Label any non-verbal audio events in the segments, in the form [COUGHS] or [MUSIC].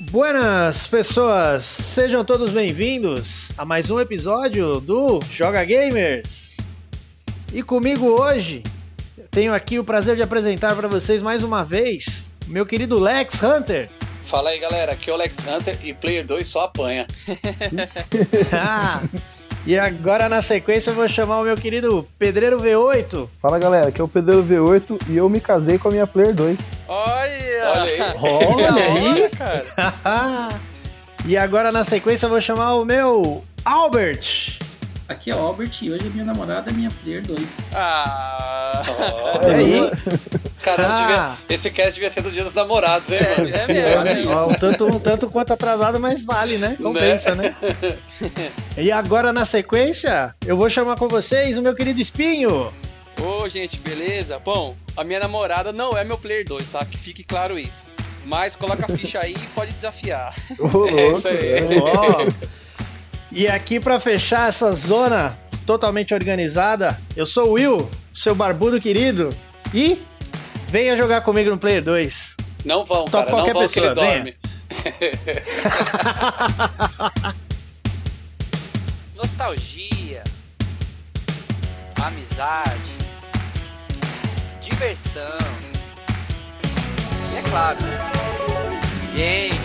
Buenas pessoas, sejam todos bem-vindos a mais um episódio do Joga Gamers. E comigo hoje, tenho aqui o prazer de apresentar para vocês mais uma vez meu querido Lex Hunter. Fala aí galera, aqui é o Lex Hunter e Player 2 só apanha. [LAUGHS] [LAUGHS] Ah, e agora na sequência eu vou chamar o meu querido Pedreiro V8. Fala galera, aqui é o Pedreiro V8 e eu me casei com a minha Player 2. Olha! Olha aí. [LAUGHS] Olha aí! cara. [LAUGHS] e agora na sequência eu vou chamar o meu Albert. Aqui é o Albert e hoje a minha namorada é minha Player 2. Ah! Olha [LAUGHS] aí! Caramba, Ah. devia- esse cast devia ser do Dia dos Namorados, hein, mano? É mesmo, é isso. Ó, um, tanto, um tanto quanto atrasado, mas vale, né? Compensa, né? [LAUGHS] E agora na sequência, eu vou chamar com vocês o meu querido Espinho. Ô, gente, beleza? Bom, a minha namorada não é meu Player 2, tá? Que fique claro isso. Mas coloca a ficha aí e pode desafiar. Ô, louco, É isso aí. é. Ó. E aqui pra fechar essa zona totalmente organizada, eu sou o Will, seu barbudo querido, e venha jogar comigo no Player 2. Não vão, Topa cara, não qualquer vão que ele pessoa, dorme. [LAUGHS] Nostalgia, amizade, diversão. E é claro, games.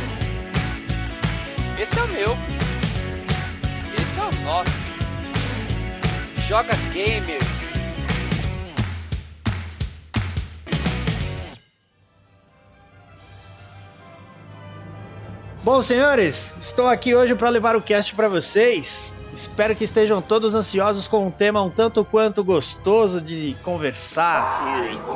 Esse é o meu. Nosso. Joga Gamers. Bom, senhores, estou aqui hoje para levar o cast para vocês. Espero que estejam todos ansiosos com um tema um tanto quanto gostoso de conversar.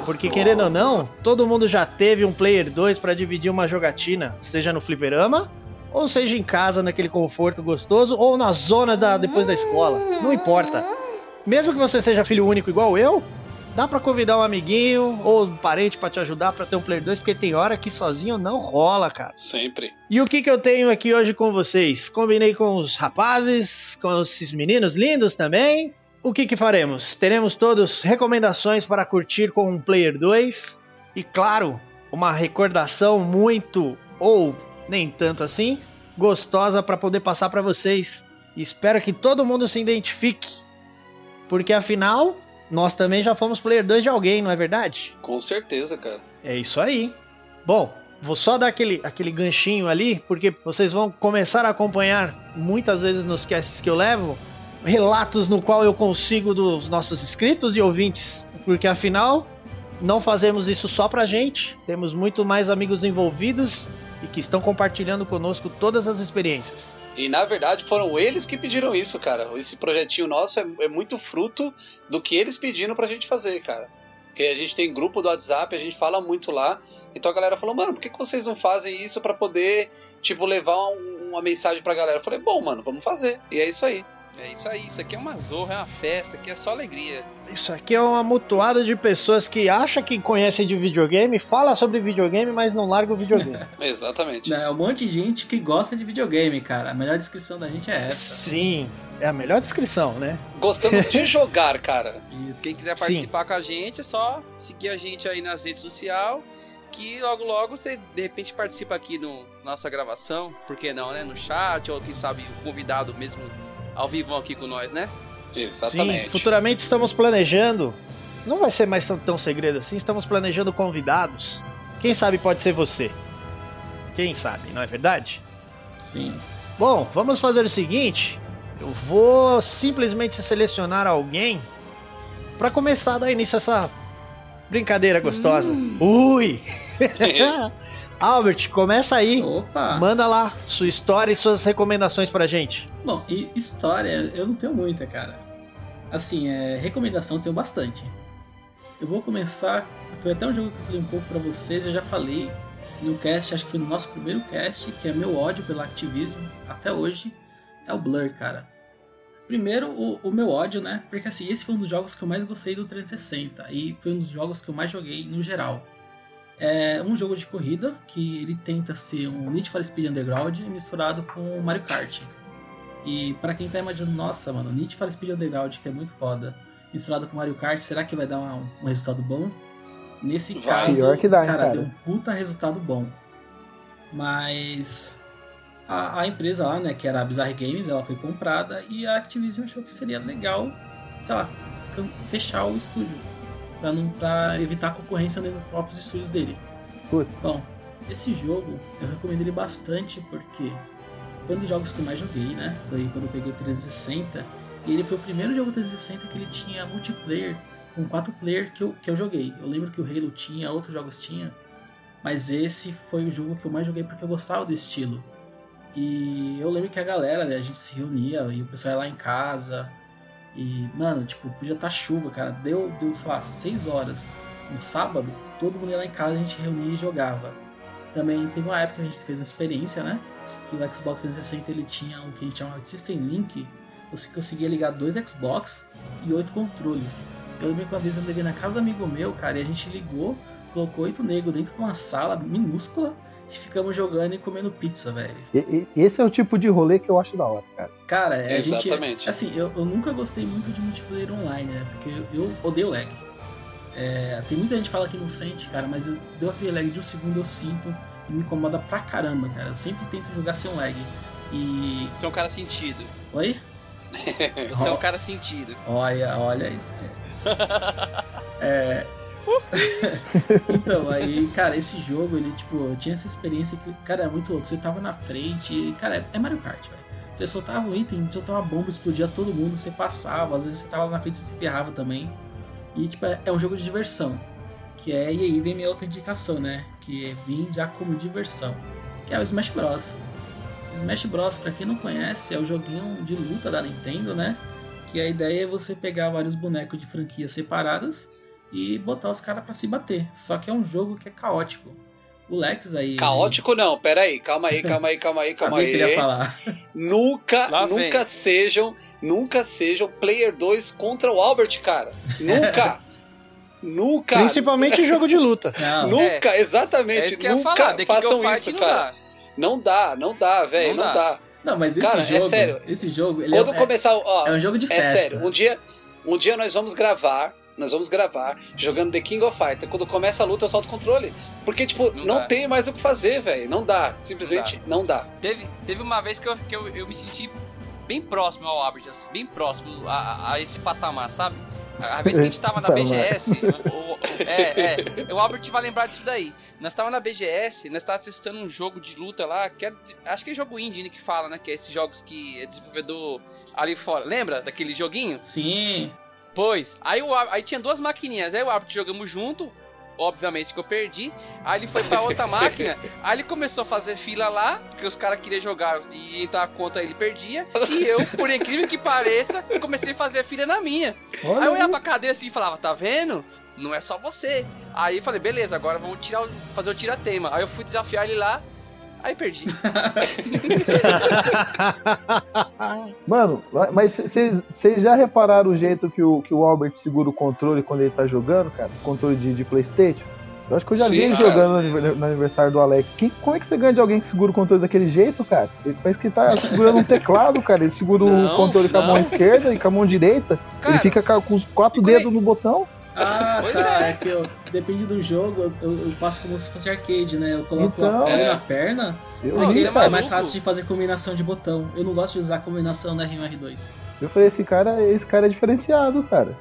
Porque querendo ou não, todo mundo já teve um Player 2 para dividir uma jogatina, seja no fliperama, ou seja em casa naquele conforto gostoso, ou na zona da depois da escola. Não importa. Mesmo que você seja filho único igual eu, dá pra convidar um amiguinho ou um parente pra te ajudar pra ter um Player 2, porque tem hora que sozinho não rola, cara. Sempre. E o que, que eu tenho aqui hoje com vocês? Combinei com os rapazes, com esses meninos lindos também. O que, que faremos? Teremos todos recomendações para curtir com um Player 2 e, claro, uma recordação muito ou nem tanto assim gostosa para poder passar para vocês. Espero que todo mundo se identifique, porque afinal nós também já fomos Player 2 de alguém, não é verdade? Com certeza, cara. É isso aí. Bom, vou só dar aquele, aquele ganchinho ali, porque vocês vão começar a acompanhar muitas vezes nos casts que eu levo relatos no qual eu consigo dos nossos inscritos e ouvintes, porque afinal não fazemos isso só pra gente, temos muito mais amigos envolvidos e que estão compartilhando conosco todas as experiências. E na verdade foram eles que pediram isso, cara. Esse projetinho nosso é, é muito fruto do que eles pediram pra gente fazer, cara. Porque a gente tem grupo do WhatsApp, a gente fala muito lá. Então a galera falou, mano, por que, que vocês não fazem isso pra poder, tipo, levar um- uma mensagem pra galera? Eu falei, bom, mano, vamos fazer. E é isso aí. É isso aí, isso aqui é uma zorra, é uma festa, aqui é só alegria. Isso aqui é uma mutuada de pessoas que acha que conhecem de videogame, fala sobre videogame, mas não larga o videogame. [LAUGHS] Exatamente. É um monte de gente que gosta de videogame, cara. A melhor descrição da gente é essa. Sim, é a melhor descrição, né? Gostamos de [LAUGHS] jogar, cara. Isso. Quem quiser Sim. participar com a gente, é só seguir a gente aí nas redes sociais. Que logo logo você de repente participa aqui no nossa gravação, por que não, né? No chat, ou quem sabe o convidado mesmo ao vivo aqui com nós, né? Exatamente. Sim, futuramente estamos planejando. Não vai ser mais tão, segredo assim, estamos planejando convidados. Quem sabe pode ser você. Quem sabe, não é verdade? Sim. Bom, vamos fazer o seguinte. Eu vou simplesmente selecionar alguém para começar a dar início a essa brincadeira gostosa. Ui! [LAUGHS] [LAUGHS] [LAUGHS] Albert, começa aí. Opa! Manda lá sua história e suas recomendações pra gente. Bom, e história eu não tenho muita, cara. Assim, é, recomendação eu tenho bastante. Eu vou começar. Foi até um jogo que eu falei um pouco pra vocês, eu já falei no cast, acho que foi no nosso primeiro cast, que é meu ódio pelo Activision, até hoje, é o Blur, cara. Primeiro, o, o meu ódio, né? Porque assim, esse foi um dos jogos que eu mais gostei do 360 e foi um dos jogos que eu mais joguei no geral. É um jogo de corrida que ele tenta ser um Need for Speed Underground misturado com Mario Kart. E pra quem tá imaginando, nossa, mano, Need for Speed Underground, que é muito foda, misturado com Mario Kart, será que vai dar um, um resultado bom? Nesse Vai. caso, dá, cara, cara? deu um puta resultado bom. Mas a, a empresa lá, né, que era a Bizarre Games, ela foi comprada e a Activision achou que seria legal, sei lá, fechar o estúdio. Pra, não, pra evitar concorrência dentro dos próprios estúdios dele. Bom, esse jogo eu recomendo ele bastante porque foi um dos jogos que eu mais joguei, né? Foi quando eu peguei o 360. E ele foi o primeiro jogo 360 que ele tinha multiplayer com quatro player que eu, que eu joguei. Eu lembro que o Halo tinha, outros jogos tinha. Mas esse foi o jogo que eu mais joguei porque eu gostava do estilo. E eu lembro que a galera, né, a gente se reunia e o pessoal ia lá em casa. E, mano, tipo, podia estar chuva, cara. Deu, deu, sei lá, 6 horas. No sábado, todo mundo ia lá em casa, a gente reunia e jogava. Também teve uma época que a gente fez uma experiência, né? Que o Xbox 360 ele tinha o que a gente chamava de System Link. Você conseguia ligar dois Xbox e oito controles. Eu lembro que uma vez eu liguei na casa do amigo meu, cara, e a gente ligou, colocou oito negros dentro de uma sala minúscula e ficamos jogando e comendo pizza, velho. Esse é o tipo de rolê que eu acho da hora, cara. Cara, é, a gente. Exatamente. Assim, eu, eu nunca gostei muito de multiplayer online, né? Porque eu, eu odeio lag. É, tem muita gente que fala que não sente, cara, mas eu deu aquele lag de um segundo eu sinto e me incomoda pra caramba, cara. Eu sempre tento jogar sem lag. E. Você é um cara sentido. Oi? [LAUGHS] Você é um cara sentido. Olha, olha isso. [LAUGHS] É. [LAUGHS] então, aí, cara, esse jogo, ele, tipo, tinha essa experiência que, cara, é muito louco. Você tava na frente, e, cara, é Mario Kart, velho. Você soltava um item, soltava uma bomba, explodia todo mundo, você passava, às vezes você tava na frente e se ferrava também. E, tipo, é, é um jogo de diversão. Que é, e aí vem minha outra indicação, né? Que é vir já como diversão. Que é o Smash Bros. Smash Bros, pra quem não conhece, é o joguinho de luta da Nintendo, né? Que a ideia é você pegar vários bonecos de franquias separadas e botar os caras pra se bater. Só que é um jogo que é caótico. O Lex aí. Caótico não, pera aí, calma aí, calma aí, calma aí, [LAUGHS] calma Sabia que ele ia aí. falar. Nunca, Lá vem. nunca sejam, nunca sejam Player 2 contra o Albert, cara. Nunca. [LAUGHS] nunca. Principalmente em jogo de luta. Não, Nunca, É exatamente. isso que nunca falar. Façam isso, não cara. dá. Não dá, não dá, velho, Não não, dá. não, mas esse Cara, é jogo. sério. Esse jogo, ele Quando é, começar, ó, é um jogo de é festa. sério, um dia, um dia nós vamos gravar, nós vamos gravar jogando The King of Fighter. Quando começa a luta, eu solto o controle. Porque, tipo, Não não, dá. tem mais o que fazer, velho. Não dá. Simplesmente não dá. Teve, teve uma vez que, eu, que eu, eu me senti bem próximo ao Albert, assim, bem próximo a, a esse patamar, sabe? A vez que a gente tava na. [LAUGHS] BGS, o, o- é, é, o Albert vai lembrar disso daí. Nós tava na BGS, nós tava testando um jogo de luta lá, que é, acho que é jogo indie né, que fala, né? Que é esses jogos que é desenvolvedor ali fora. Lembra daquele joguinho? Sim. Pois, aí, o, aí tinha duas maquininhas, aí o árbitro jogamos junto, obviamente que eu perdi. Aí ele foi pra outra [LAUGHS] máquina, aí ele começou a fazer fila lá, porque os caras queriam jogar e entrar contra ele perdia. E eu, por incrível que pareça, comecei a fazer fila na minha. Aí eu Olha olhava pra cadeia assim e falava, tá vendo? Não é só você. Aí eu falei, beleza, agora vamos tirar fazer o tira-tema. Aí eu fui desafiar ele lá, aí perdi. [LAUGHS] Mano, mas vocês já repararam o jeito que o, que o Albert segura o controle quando ele tá jogando, cara? Controle de, de Playstation? Eu acho que eu já Sim, vi ele cara. jogando no aniver- no aniversário do Alex. Quem, como é que você ganha de alguém que segura o controle daquele jeito, cara? Ele parece que tá segurando um teclado, cara. Ele segura Não, o controle com a mão não. esquerda e com a mão direita. Cara, ele fica ca- com os quatro quando dedos no botão. Ah, Pois tá. é. É que eu, depende do jogo, eu, eu faço como se fosse arcade, né? Eu coloco Então. a perna É. na perna, Eu, Não, é é cara. mais fácil de fazer combinação de botão. Eu não gosto de usar a combinação da R1 e R2. eu falei, esse cara, esse cara é diferenciado, cara.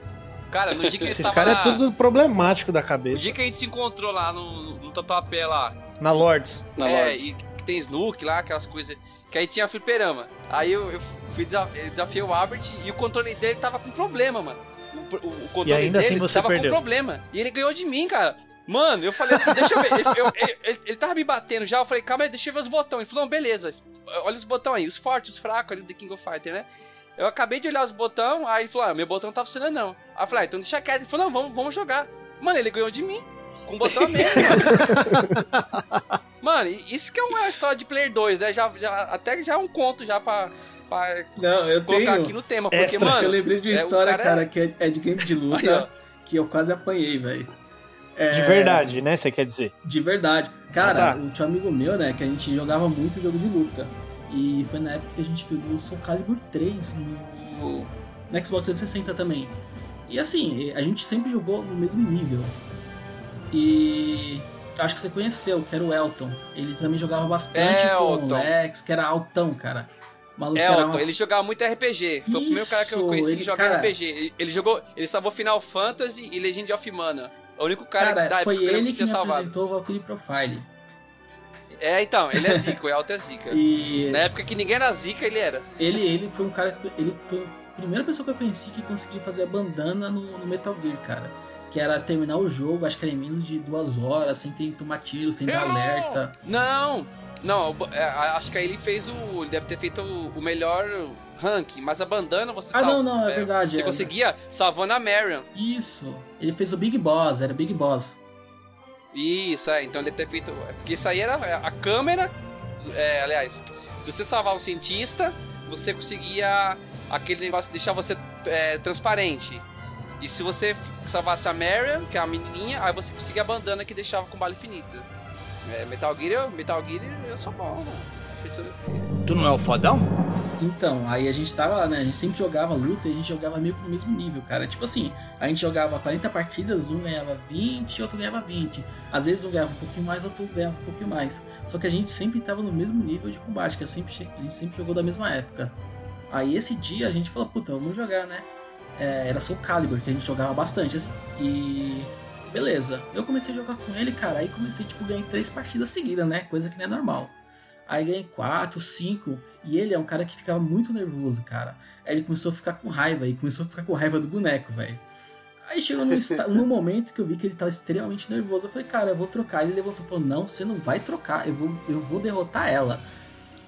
cara, no dia que Esses caras na- é tudo problemático da O cabeça. dia que a gente se encontrou lá no, no Tatuapé lá, Na Lords. Na é, Lords. e que tem Snook lá, aquelas coisas. Que aí tinha fliperama. Aí eu, eu fui eu desafiei o Albert e o controle dele tava com problema, mano. O, controle E ainda dele assim você tava perdeu. com problema. E ele ganhou de mim, cara. Mano, eu falei assim, deixa eu ver. Ele, eu- ele- ele- ele tava me batendo já, eu falei, calma aí, deixa eu ver os botões. Ele falou, não, beleza, olha os botões aí, os fortes, os fracos ali do The King of Fighter, né? Eu acabei de olhar os botões, aí ele falou, ah, meu botão não tá funcionando não. Aí eu falei, ah, então deixa quieto. Ele falou, não, vamos, vamos jogar. Mano, ele ganhou de mim, com botão mesmo. [LAUGHS] Mano, e isso que é uma história de Player 2, né? Já, já, até já é um conto já pra, pra Não, eu colocar tenho. aqui no tema. Porque, Extra. mano, eu lembrei de uma é, história, cara cara, é- que é, é de game de Aí, luta, que eu quase apanhei, velho. É, De verdade, né? Você quer dizer? De verdade. Cara, Ah, tá. o tio amigo meu, né, que a gente jogava muito jogo de luta. E foi na época que a gente pegou o Soul Calibur 3 no, no Xbox 360 também. E assim, a gente sempre jogou no mesmo nível. E acho que você conheceu, que era o Elton. Ele também jogava bastante Elton. com o Lex, que era altão, cara. Maluco Elton, uma... ele jogava muito RPG. Foi o primeiro cara que eu Isso, conheci ele- que jogava cara- RPG. Ele, ele jogou. Ele salvou Final Fantasy e Legend of Mana. O único cara, Cara, da foi época ele que tinha me salvado. apresentou o Valkyrie Profile. É, então, ele é zica, o Elton é zica. E Na época que ninguém era zica, ele era. ele, ele foi um cara que. Ele foi a primeira pessoa que eu conheci que conseguiu fazer a bandana no, no Metal Gear, cara. Que era terminar o jogo, acho que era em menos de duas horas, sem ter que tomar tiro, sem dar alerta. Não, não, é, acho que aí ele fez o. Ele deve ter feito o, melhor rank, mas a bandana você Ah, salva. não, não, é verdade, Você é. conseguia salvando a Marion. Isso. Ele fez o Big Boss, era o Big Boss. Isso, é. Então ele deve ter feito. é Porque isso aí era a câmera. é, aliás, se você salvar um cientista, você conseguia aquele negócio de deixar você é, transparente. E se você salvasse a Marion, que é a menininha, aí você conseguia a bandana que deixava com bala infinita. É, Metal Gear, eu- Metal Gear, eu sou bom, mano. Pensando que... Tu não é o fodão? Então, aí a gente tava, né? A gente sempre jogava luta e a gente jogava meio que no mesmo nível, cara. Tipo assim, a gente jogava 40 partidas, um ganhava 20, outro ganhava 20. Às vezes um ganhava um pouquinho mais, outro ganhava um pouquinho mais. Só que a gente sempre tava no mesmo nível de combate, que sempre, a gente sempre jogou da mesma época. Aí esse dia a gente falou, puta, vamos jogar, né? É, era Soul Calibur, que a gente jogava bastante. assim. E. Beleza. Eu comecei a jogar com ele, cara. Aí comecei, tipo, ganhei três partidas seguidas, né? Coisa que não é normal. Aí ganhei quatro, cinco. E ele é um cara que ficava muito nervoso, cara. Aí ele começou a ficar com raiva. E começou a ficar com raiva do boneco, velho. Aí chegou no, [LAUGHS] no momento que eu vi que ele tava extremamente nervoso. Eu falei, cara, eu vou trocar. Ele levantou e falou: Não, você não vai trocar. Eu vou, eu vou derrotar ela.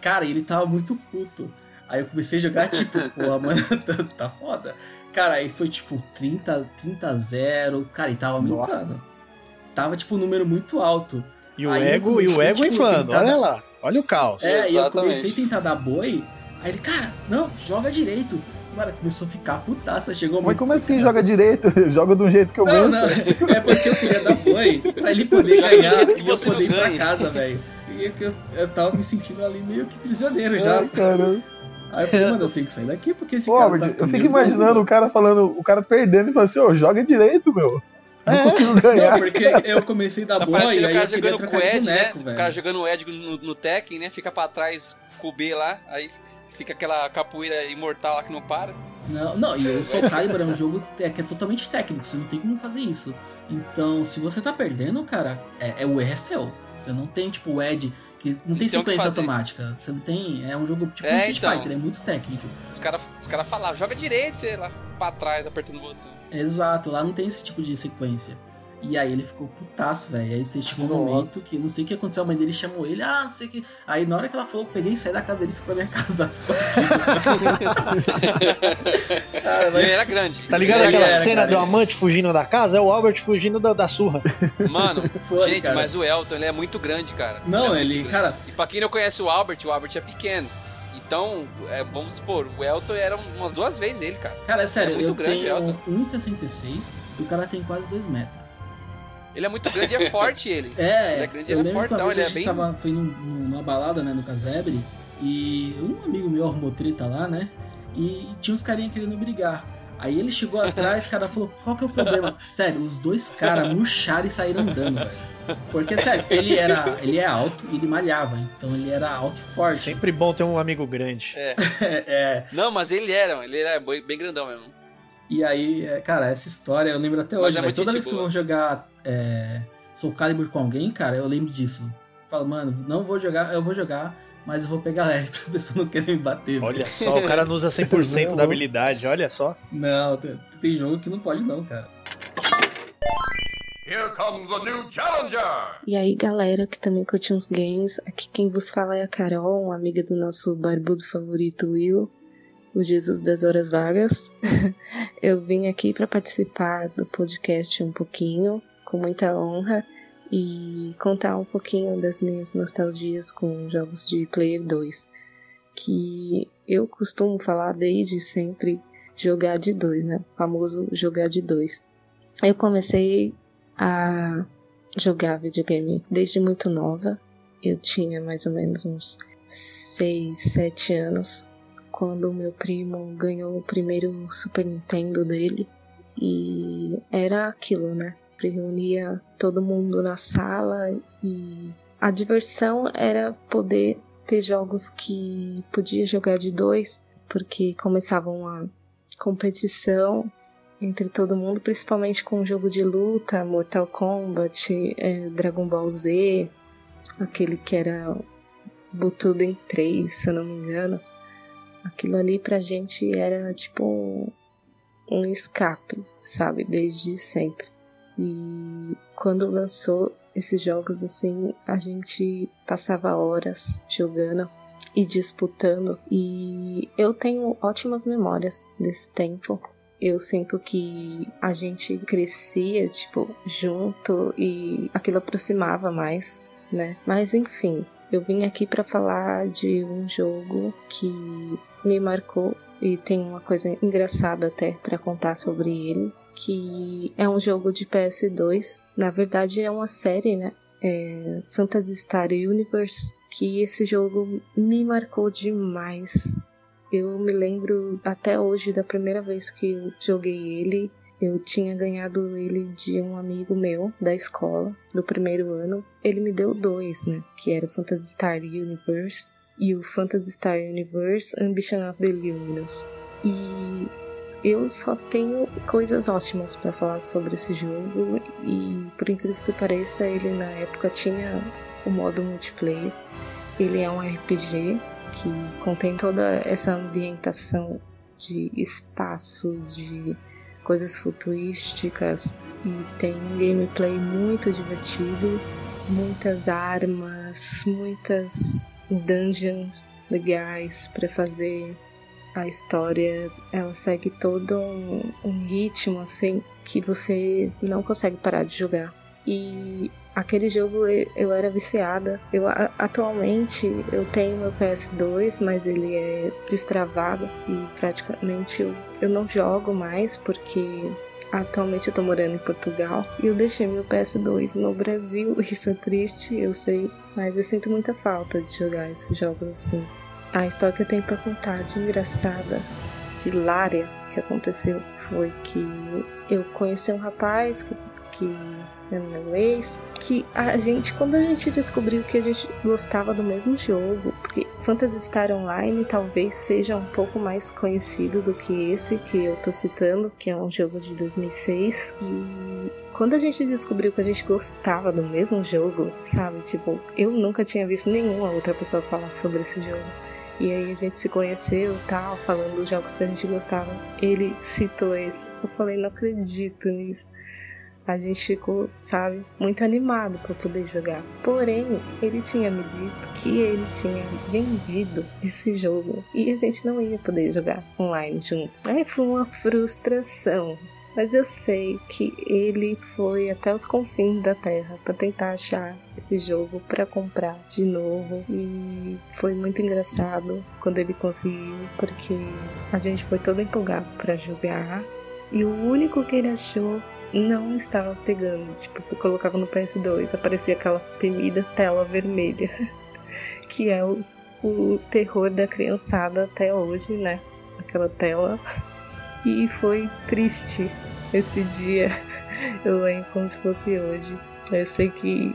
Cara, ele tava muito puto. Aí eu comecei a jogar, tipo, pô, mano, [LAUGHS] tá, tá foda. Cara, aí foi tipo 30, 30 a 0. Cara, e tava aumentando. Nossa. Tava, tipo, um número muito alto. E o Aí ego, e o comecei, ego tipo, inflando. Olha dar- lá. Olha o caos. É, e eu Exatamente. comecei a tentar dar boi. Aí ele, cara, não, joga direito. Mano, começou a ficar putaça. Chegou Mas muito. como assim cara, [LAUGHS] joga direito? joga de um jeito que eu Não, não, é porque eu queria dar boi pra ele poder ganhar e eu poder ir pra casa, velho. E eu, eu, eu tava me sentindo ali meio que prisioneiro já. Ai, caramba. Aí eu falei, mano, eu tenho que sair daqui porque esse Pô, cara tá eu fico imaginando mano. o cara falando, o cara perdendo e falando assim, ô, joga direito, meu. Não É. consigo Não, ganhar. porque eu comecei a dar Tá boi, parecendo aí o cara jogando com o Ed, boneco, né? velho. O cara jogando o Ed no, no Tekken, né? Fica pra trás com o B lá, aí fica aquela capoeira imortal lá que não para. Não, não, e o Soul Calibur é um jogo te- que é totalmente técnico, você não tem como fazer isso. Então, se você tá perdendo, cara, é, é o erro é seu. Você não tem, tipo, o Ed, que não tem sequência automática. Você não tem. É um jogo tipo É, um Street então. Fighter, é muito técnico. Os caras os cara falavam, joga direito, sei lá, pra trás, apertando o botão. Exato, lá não tem esse tipo de sequência. E aí ele ficou putaço, velho. Aí te- chegou um Nossa. momento que não sei o que aconteceu, a mãe dele chamou ele, ah, não sei o que. Aí na hora que ela falou, eu peguei e saí da casa dele e fui pra minha casa. [LAUGHS] Cara, mas É. Ele era grande. Tá ligado Ele aquela era, cena cara. do amante fugindo da casa? É o Albert fugindo da, da surra. Mano, [LAUGHS] Foi, gente, cara. mas o Elton, ele é muito grande, cara. Não, é muito ele, cara, E pra quem não conhece o Albert, o Albert é pequeno. Então, é, vamos supor, o Elton era umas duas vezes ele, cara. Cara, é sério, É muito eu grande, tenho Elton. 1,66 e o cara tem quase 2 metros. Ele é muito grande e é forte, ele. [LAUGHS] É, Ele é grande, eu ele é lembro que uma fortão, vez ele a é gente bem- tava, foi num- numa balada, né, no Casebre, e um amigo meu arrumou treta lá, né, e tinha uns carinha querendo brigar. Aí ele chegou atrás, o cara falou, qual que é o problema? [LAUGHS] Sério, os dois caras murcharam e saíram andando, velho. Porque, sério, ele era. Ele é alto e ele malhava, então ele era alto e forte. Sempre bom ter um amigo grande. É. É, [LAUGHS] é, Não, mas ele era, ele era bem grandão mesmo. E aí, é, cara, essa história eu lembro até Mas hoje, é Toda vez que eu boa. vou jogar é, Soul Calibur com alguém, cara, eu lembro disso. Falo, mano, não vou jogar, eu vou jogar, mas eu vou pegar leve [LAUGHS] pra pessoa não querer me bater. Olha só, o cara não usa 100% [LAUGHS] da habilidade, olha só. Não, tem, tem jogo que não pode não, cara. Here comes a new challenger! E aí, galera que também curte uns games, aqui quem vos fala é a Carol, uma amiga do nosso barbudo favorito Will, o Jesus das Horas Vagas. [LAUGHS] Eu vim aqui para participar do podcast um pouquinho, com muita honra, e contar um pouquinho das minhas nostalgias com jogos de Player 2, que eu costumo falar desde sempre jogar de dois, né? O famoso jogar de dois. Eu comecei a jogar videogame desde muito nova. Eu tinha mais ou menos uns 6, 7 anos quando o meu primo ganhou o primeiro Super Nintendo dele. E era aquilo, né? Sempre reunia todo mundo na sala e a diversão era poder ter jogos que podia jogar de dois, porque começava uma competição entre todo mundo, principalmente com o jogo de luta, Mortal Kombat, é, Dragon Ball Z, aquele que era Butudo em 3, se eu não me engano. Aquilo ali pra gente era tipo um, um escape, sabe? Desde sempre. E quando lançou esses jogos assim, a gente passava horas jogando e disputando. E eu tenho ótimas memórias desse tempo. Eu sinto que a gente crescia, tipo, junto e aquilo aproximava mais, né? Mas enfim, eu vim aqui para falar de um jogo que me marcou e tem uma coisa engraçada até para contar sobre ele, que é um jogo de PS2. Na verdade é uma série, né? É Phantasy Star Universe, que esse jogo me marcou demais. Eu me lembro até hoje da primeira vez que eu joguei ele. Eu tinha ganhado ele de um amigo meu da escola, do primeiro ano. Ele me deu dois, né? Que era o Phantasy Star Universe e o Phantasy Star Universe Ambition of the Luminous. E eu só tenho coisas ótimas para falar sobre esse jogo e por incrível que pareça, ele na época tinha o modo multiplayer. Ele é um RPG que contém toda essa ambientação de espaço, de coisas futurísticas e tem um gameplay muito divertido, muitas armas, muitas dungeons legais para fazer. A história ela segue todo um, um ritmo assim que você não consegue parar de jogar. E aquele jogo eu era viciada. Eu atualmente eu tenho meu PS2, mas ele é destravado e praticamente eu, eu não jogo mais porque atualmente eu tô morando em Portugal e eu deixei meu PS2 no Brasil. [LAUGHS] Isso é triste, eu sei, mas eu sinto muita falta de jogar esses jogos assim. A história que eu tenho para contar de engraçada, de hilária, que aconteceu foi que eu conheci um rapaz que, que é meu ex, que a gente, quando a gente descobriu que a gente gostava do mesmo jogo, porque Phantasy Star Online talvez seja um pouco mais conhecido do que esse que eu tô citando, que é um jogo de 2006, e quando a gente descobriu que a gente gostava do mesmo jogo, sabe? Tipo, eu nunca tinha visto nenhuma outra pessoa falar sobre esse jogo. E aí a gente se conheceu tal, falando dos jogos que a gente gostava. Ele citou esse. Eu falei, não acredito nisso. A gente ficou, sabe, muito animado para poder jogar. Porém, ele tinha me dito que ele tinha vendido esse jogo e a gente não ia poder jogar online junto. Aí foi uma frustração. Mas eu sei que ele foi até os confins da Terra para tentar achar esse jogo para comprar de novo e foi muito engraçado quando ele conseguiu, porque a gente foi todo empolgado para jogar e o único que ele achou não estava pegando. Tipo, você colocava no PS2, aparecia aquela temida tela vermelha, [LAUGHS] que é o, o terror da criançada até hoje, né? Aquela tela e foi triste esse dia. [LAUGHS] Eu lembro como se fosse hoje. Eu sei que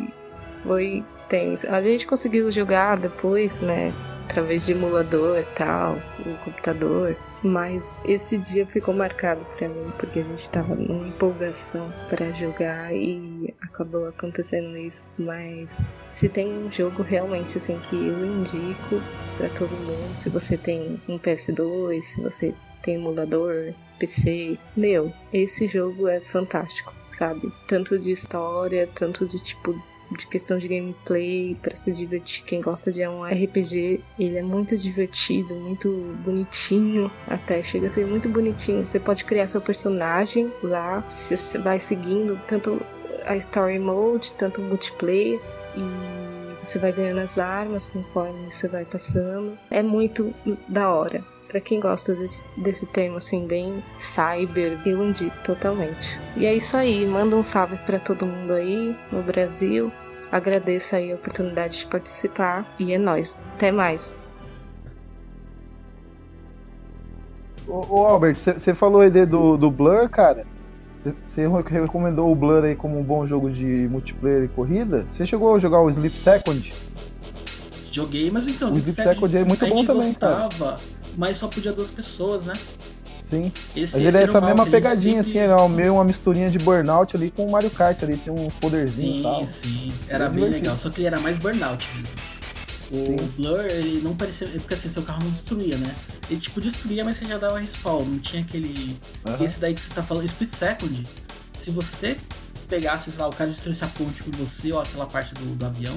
foi tenso. A gente conseguiu jogar depois, né? Através de emulador e tal, o computador. Mas esse dia ficou marcado para mim porque a gente tava numa empolgação para jogar e acabou acontecendo isso. Mas se tem um jogo realmente assim que eu indico para todo mundo, se você tem um PS2, se você tem emulador, PC. Meu, esse jogo é fantástico, sabe? Tanto de história, tanto de tipo de questão de gameplay para se divertir. Quem gosta de um RPG, ele é muito divertido, muito bonitinho, até chega a ser muito bonitinho. Você pode criar seu personagem lá, você vai seguindo tanto a story mode, tanto o multiplayer e você vai ganhando as armas conforme você vai passando. É muito da hora. Para quem gosta desse, desse tema assim, bem cyber, eu indico totalmente. E é isso aí, manda um salve para todo mundo aí no Brasil. Agradeço aí a oportunidade de participar e é nóis. Até mais. Ô, ô Albert, você falou aí do, do Blur, cara. Você recomendou o Blur aí como um bom jogo de multiplayer e corrida. Você chegou a jogar o Sleep Second? Joguei, mas então, o Sleep Second é muito a bom gente também, gostava, cara. Mas só podia duas pessoas, né? Sim. Esse, Mas ele é era essa mesma pegadinha, assim, sempre- ele é meio uma misturinha de Burnout ali com o Mario Kart ali, tem um poderzinho e Sim, tal. sim. Era Bem bem legal. Só que ele era mais burnout mesmo. O Sim. Blur, ele não parecia. Porque assim, seu carro não destruía, né? Ele tipo destruía, mas você já dava respawn. Não tinha aquele. Aham. Esse daí que você tá falando, Split Second. Se você pegasse, sei lá, o cara destruísse a ponte com você ou aquela parte do, do avião,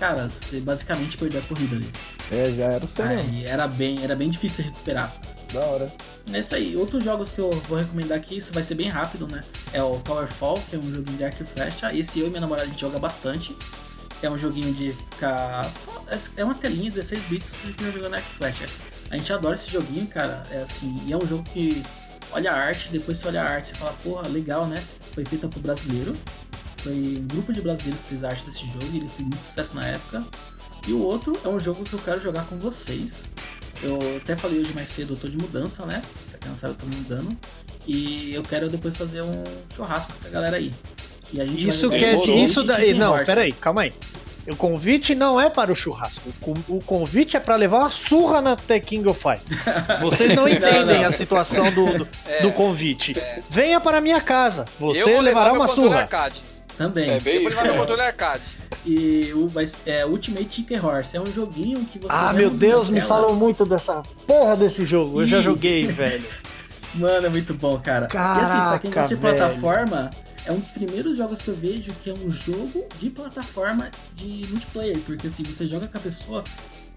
cara, você basicamente perdeu a corrida ali. É, já era o seu. Aí era bem, era bem difícil recuperar. Da hora. É isso aí. Outros jogos que eu vou recomendar aqui, isso vai ser bem rápido, né? É o Towerfall, que é um joguinho de arco e flecha. Esse eu e minha namorada a gente joga bastante. Que é um joguinho de ficar. só- é uma telinha, 16 bits que você fica jogando arco e flecha. A gente adora esse joguinho, cara. É assim, e é um jogo que olha a arte, depois você olha a arte, você fala, porra, legal, né? Foi feita por brasileiro. Foi um grupo de brasileiros que fez arte desse jogo e ele fez muito sucesso na época. E o outro é um jogo que eu quero jogar com vocês. Eu até falei hoje mais cedo, eu tô de mudança, né? Pra quem não sabe, eu tô me mudando. E eu quero depois fazer um churrasco com a galera aí. E a gente Isso vai que é. Isso daí. Não, peraí, calma aí. O convite não é para o churrasco. O con- O convite é para levar uma surra na The King of Fighters. [LAUGHS] Vocês não entendem não. a situação do, do, É, do convite. Venha para a minha casa. Você levará uma surra. arcade. Também. É bem vou isso. levar meu é. controle arcade. E o vai- é Ultimate Chicken Horse. É um joguinho que você. Ah, vai meu Deus, me falam muito dessa porra desse jogo. Eu já joguei, velho. [LAUGHS] Mano, é muito bom, cara. e assim, pra quem Caraca, gosta de plataforma, é um dos primeiros jogos que eu vejo que é um jogo de plataforma de multiplayer. Porque assim, você joga com a pessoa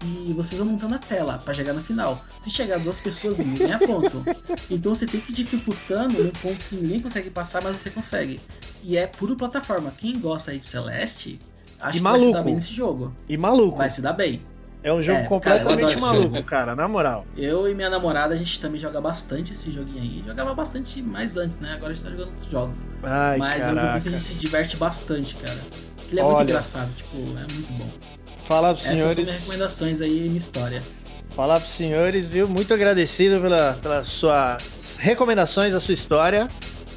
e vocês vão montando a tela pra chegar no final. Se chegar duas pessoas, ninguém é ponto. [LAUGHS] Então você tem que ir dificultando num ponto que ninguém consegue passar, mas você consegue. E é puro plataforma. Quem gosta aí de Celeste, acho E que vai se dar bem nesse jogo. E maluco. Vai se dar bem. É um jogo É, completamente cara, maluco, jogo. cara, na moral. Eu e minha namorada, a gente também joga bastante esse joguinho aí. Jogava bastante mais antes, né? Agora a gente tá jogando outros jogos. Ai, Mas é um joguinho que a caraca. gente se diverte bastante, cara. Que ele é muito Olha. engraçado, tipo, é muito bom. Falar pros Essas são senhores. recomendações aí minha história. Falar pros senhores, viu? Muito agradecido pela, pelas suas recomendações, a sua história.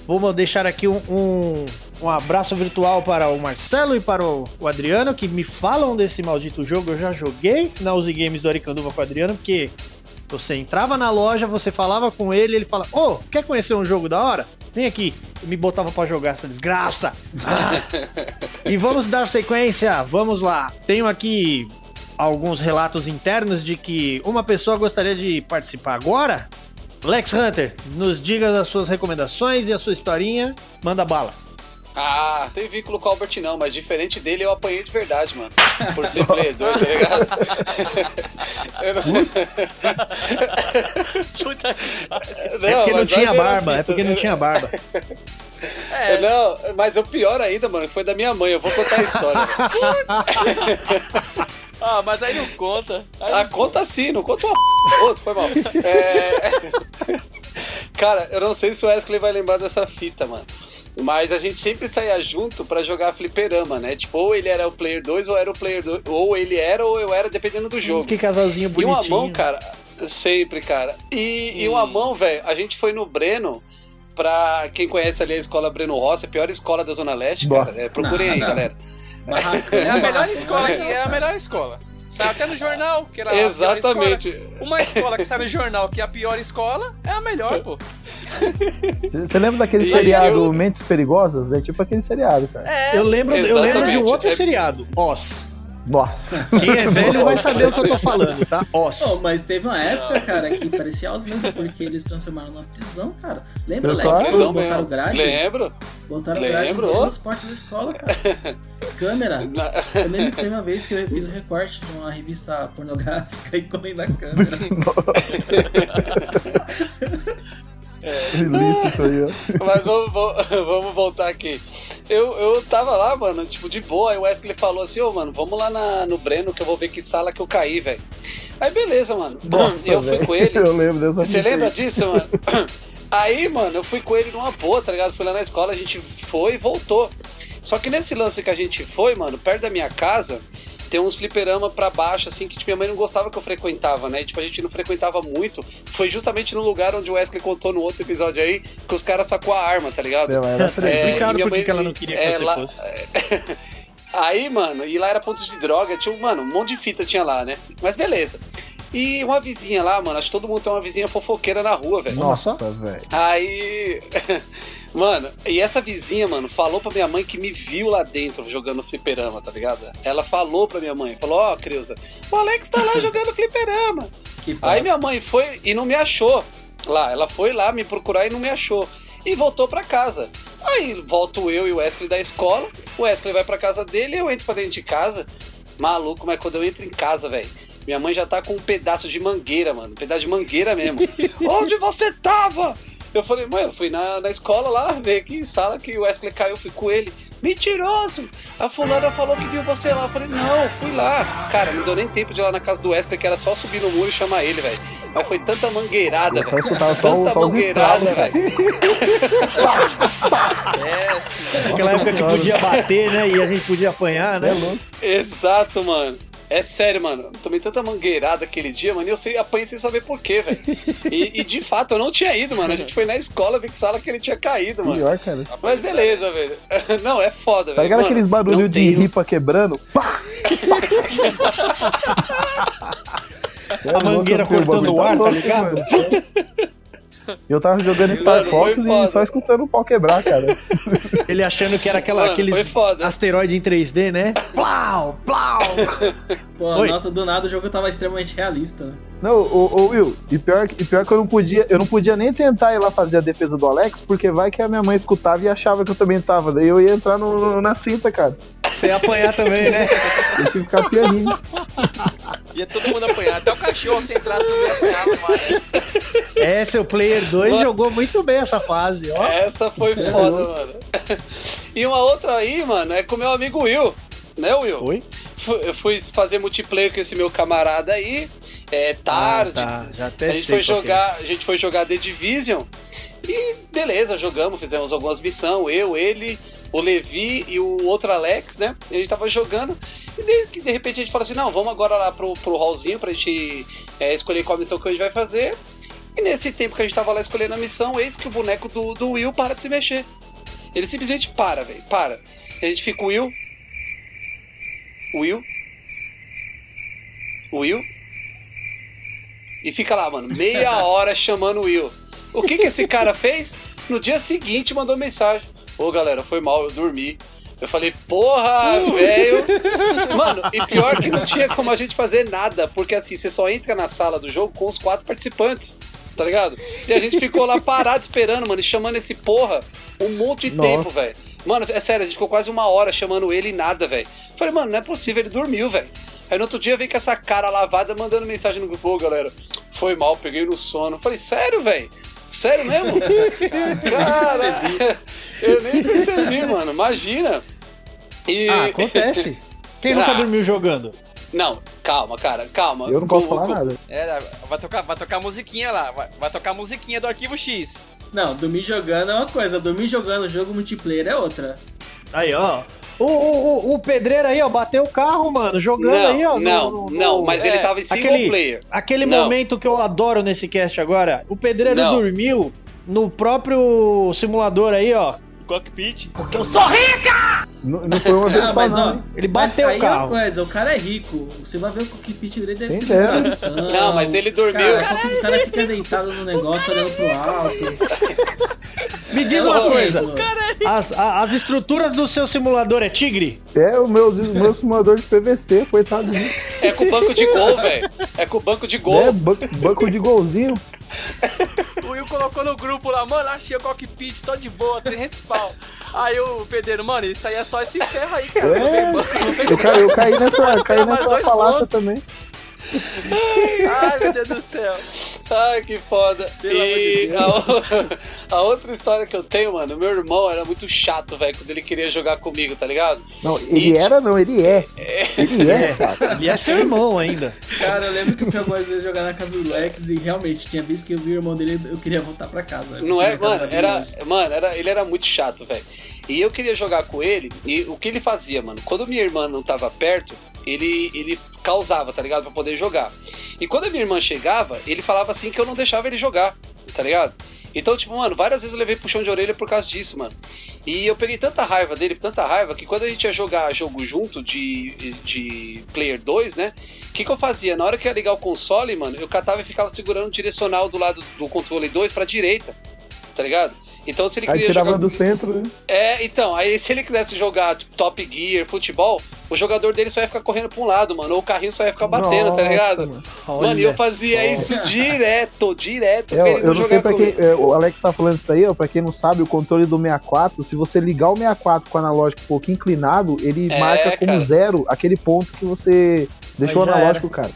Vamos deixar aqui um, um, um abraço virtual para o Marcelo e para o, o Adriano, que me falam desse maldito jogo. Eu já joguei na Uzi Games do Aricanduva com o Adriano, porque você entrava na loja, você falava com ele, ele fala: Ô, quer conhecer um jogo da hora? Vem aqui. E me botava pra jogar essa desgraça. Ah. [LAUGHS] e vamos dar sequência, vamos lá. Tenho aqui alguns relatos internos de que uma pessoa gostaria de participar agora. Lex Hunter, nos diga as suas recomendações e a sua historinha. Manda bala. Ah, não tem vínculo com o Albert não, mas diferente dele eu apanhei de verdade, mano. Por ser player 2, tá ligado? [LAUGHS] Eu não- Puta que é porque não mas tinha vai ver a barba, é fita, porque não né? tinha barba. [LAUGHS] É, Não, mas o pior ainda, mano, foi da minha mãe. Eu vou contar a história. [LAUGHS] Ah, mas aí não conta. Aí Ah, não conta sim, não conta uma p... Outro, foi mal. É... [LAUGHS] Cara, eu não sei se o Wesley vai lembrar dessa fita, mano. Mas a gente sempre saía junto pra jogar fliperama, né? Tipo, ou ele era o player 2 ou era o player 2. Ou ele era ou eu era, dependendo do jogo. Que casalzinho E uma bonitinho. mão, cara, sempre, cara. E, e uma mão, velho, a gente foi no Breno. Pra quem conhece ali a escola Breno Rossi, a pior escola da Zona Leste, cara. É, procurem Não, aí, [LAUGHS] não. galera. Barracão, É a melhor escola aqui, barracão. é a melhor escola. Sai até no jornal, que era a pior Exatamente. escola. Uma escola que sai no jornal que é a pior escola é a melhor, pô. Você lembra daquele E seriado eu- Mentes Perigosas? É tipo aquele seriado, cara. É, Eu lembro, eu lembro de um outro É- seriado, Oz. Nossa. Quem é velho vai saber o que eu tô falando, tá? Oz. Não, mas teve uma época, cara, que parecia os mesmos, porque eles transformaram numa prisão, cara. Lembra, Lex? Botaram mesmo. grade? Lembro. Botaram grade Lembro. em todas as portas da escola, cara. [LAUGHS] Câmera. Na- Eu lembro que teve uma vez que eu fiz um recorte de uma revista pornográfica e colei na câmera. [LAUGHS] [LAUGHS] Ilícito aí, ó. Mas vamos, [LAUGHS] vamos- voltar aqui. Eu, eu tava lá, mano, tipo, de boa. Aí o Wesley falou assim: Ô, mano, vamos lá na- no Breno que eu vou ver que sala que eu caí, velho. Aí beleza, mano. Nossa, eu fui velho. com ele. [LAUGHS] Eu lembro dessa Você lembra disso, mano? [LAUGHS] Aí, mano, eu fui com ele numa boa, tá ligado? Fui lá na escola, a gente foi e voltou. Só que nesse lance que a gente foi, mano, perto da minha casa, tem uns fliperama pra baixo, assim, que tipo, minha mãe não gostava que eu frequentava, né? E, tipo, a gente não frequentava muito. Foi justamente no lugar onde o Wesley contou no outro episódio aí, que os caras sacou a arma, tá ligado? Ela era. É, explicado e minha por que mãe- que ela não queria que é, você lá- fosse. [LAUGHS] Aí, mano, e lá era ponto de droga, tinha, mano, um monte de fita tinha lá, né? Mas beleza. E uma vizinha lá, mano, acho que todo mundo tem uma vizinha fofoqueira na rua, velho. Nossa, velho. Aí. [LAUGHS] Mano, e essa vizinha, mano, falou pra minha mãe que me viu lá dentro jogando fliperama, tá ligado? Ela falou pra minha mãe, falou, ó, Creuza, o Alex tá lá jogando fliperama. [LAUGHS] Aí minha mãe foi e não me achou lá. Ela foi lá me procurar e não me achou. E voltou pra casa. Aí volto eu e o Wesley da escola. O Wesley vai pra casa dele e eu entro pra dentro de casa. Maluco, mas quando eu entro em casa, velho. Minha mãe já tá com um pedaço de mangueira, mano. Um pedaço de mangueira mesmo. [LAUGHS] Onde você tava? Eu falei, mãe, eu fui na, na escola lá, ver aqui em sala que o Wesley caiu, fui com ele. Mentiroso! A fulana falou que viu você lá. Eu falei, não, fui lá. Cara, não deu nem tempo de ir lá na casa do Wesley, que era só subir no muro e chamar ele, velho. Mas foi tanta mangueirada, Eu só velho. escutava só, o- Tanta só os mangueirada, velho. Péssimo. Naquela época que podia bater, né? E a gente podia apanhar, né? É louco. Exato, mano. É sério, mano. Tomei tanta mangueirada aquele dia, mano, e eu sei, apanhei sem saber porquê, velho. [LAUGHS] E, e, de fato, eu não tinha ido, mano. A gente foi na escola ver que sala que ele tinha caído, mano. Pior, cara. Mas beleza, velho. [LAUGHS] Não, é foda, velho. Tá ligado aqueles barulhos de tenho- ripa quebrando? Pá! É [LAUGHS] A mangueira cortando o ar, tá ligado? E eu tava jogando Star Mano, Fox e só escutando o pau quebrar, cara. [LAUGHS] Ele achando que era aquela, Mano, aqueles asteroide em 3D, né? Plau, plau. [LAUGHS] Pô, Oi. nossa, do nada o jogo tava extremamente realista, né? Não, ô, ô Will, e pior, e pior que eu não podia, eu não podia nem tentar ir lá fazer a defesa do Alex, porque vai que a minha mãe escutava e achava que eu também tava. Daí eu ia entrar no- no- na cinta, cara. Você ia apanhar também, né? Eu tive que ficar pianinho. Ia todo mundo apanhar. Até o cachorro, se entrasse, ia apanhar mais. É, seu Player 2 jogou muito bem essa fase, ó. Essa foi foda, mano. E uma outra aí, mano, é com o meu amigo Will. Né, Will? Oi? Eu fui fazer multiplayer com esse meu camarada aí. É tarde. Ah, tá. Já até A gente foi é. jogar, a gente foi jogar The Division e beleza, jogamos, fizemos algumas missões, eu, ele, o Levi e o outro Alex, né? A gente tava jogando e de, de repente a gente fala assim, não, vamos agora lá pro, pro hallzinho pra gente é, escolher qual missão que a gente vai fazer. E nesse tempo que a gente tava lá escolhendo a missão, eis que o boneco do, do Will para de se mexer. Ele simplesmente para, velho, para. A gente fica, Will, Will, Will, e fica lá, mano, meia [LAUGHS] hora chamando o Will. O que que esse cara fez? No dia seguinte mandou mensagem. Ô galera, foi mal, eu dormi. Eu falei, porra, velho. [LAUGHS] Mano, e pior que não tinha como a gente fazer nada, porque assim, você só entra na sala do jogo com os quatro participantes, tá ligado? E a gente ficou lá [LAUGHS] parado esperando, mano, e chamando esse porra um monte de Nossa. tempo, velho. Mano, é sério, a gente ficou quase uma hora chamando ele e nada, velho. Falei, mano, não é possível, ele dormiu, velho. Aí no outro dia vem com essa cara lavada mandando mensagem no grupo, ô galera, foi mal, peguei no sono. Falei, sério, velho? Sério mesmo? [LAUGHS] Cara, [LAUGHS] eu nem percebi, mano. Imagina. E... Ah, acontece. Quem nunca Ah. dormiu jogando? Não, calma, cara, calma. Eu não posso falar nada. É, vai tocar, vai tocar musiquinha lá. Vai, vai tocar musiquinha do Arquivo X. Não, dormir jogando é uma coisa, dormir jogando jogo multiplayer é outra. Aí, ó. O, o, o, o pedreiro aí, ó, bateu o carro, mano, jogando Não, aí, ó. no- não, no- no- não, mas ele é, tava em single aquele- player. Aquele Não. momento que eu adoro nesse cast agora, o pedreiro Não. dormiu no próprio simulador aí, ó. Cockpit. Porque eu sou rico! Não, não foi uma vez Ah, mas não, ó, hein? Ele bateu o é carro. coisa, o cara é rico. Você vai ver o cockpit dele deve Quem ter vibração. Não, mas ele dormiu. Cara, o cara fica deitado no negócio olhando pro alto. [LAUGHS] Me diz É uma um coisa, exemplo. as, a- as estruturas do seu simulador é tigre? É o meu, o meu simulador de PVC, coitado. É com o banco de gol, velho. É com o banco de gol. É, banco, banco de golzinho. O Will colocou no grupo lá, mano, achei o cockpit, tô de boa, 300 pau. Aí o pedreiro, mano, isso aí é só esse ferro aí, cara. É. Eu, ca- eu caí nessa, caí nessa falácia pontos. também. Ai, meu Deus do céu. Ai, que foda. Pelo amor de e a, o- [LAUGHS] a outra história que eu tenho, mano, meu irmão era muito chato, velho, quando ele queria jogar comigo, tá ligado? Não, ele E- era, não, ele é. Ele é, cara. Ele é seu irmão ainda. Cara, eu lembro que eu fui algumas vezes jogar na casa do Lex e realmente tinha vezes que eu vi o irmão dele eu queria voltar pra casa. Não é, mano, era, longe. mano, era, ele era muito chato, velho. E eu queria jogar com ele, e o que ele fazia, mano? Quando minha irmã não tava perto, ele, ele causava, tá ligado? Pra poder jogar. E quando a minha irmã chegava, ele falava assim que eu não deixava ele jogar, tá ligado? Então, tipo, mano, várias vezes eu levei puxão de orelha por causa disso, mano. E eu peguei tanta raiva dele, tanta raiva, que quando a gente ia jogar jogo junto de, de Player 2, né? O que, que eu fazia? Na hora que ia ligar o console, mano, eu catava e ficava segurando o direcional do lado do controle 2 pra direita, tá ligado? Então se ele Aí queria tirava jogar... do centro, né? É, então, aí se ele quisesse jogar tipo, Top Gear, futebol, o jogador dele só ia ficar correndo pra um lado, mano, ou o carrinho só ia ficar batendo, tá Nossa, ligado? mano. Mano, e eu fazia só. isso direto, direto, É, querendo eu não sei pra quem. é, o Alex tá falando isso daí, ó. Pra quem não sabe, o controle do 64, se você ligar o 64 com o analógico um pouquinho inclinado, ele É, marca como cara. zero aquele ponto que você deixou o Aí analógico, cara.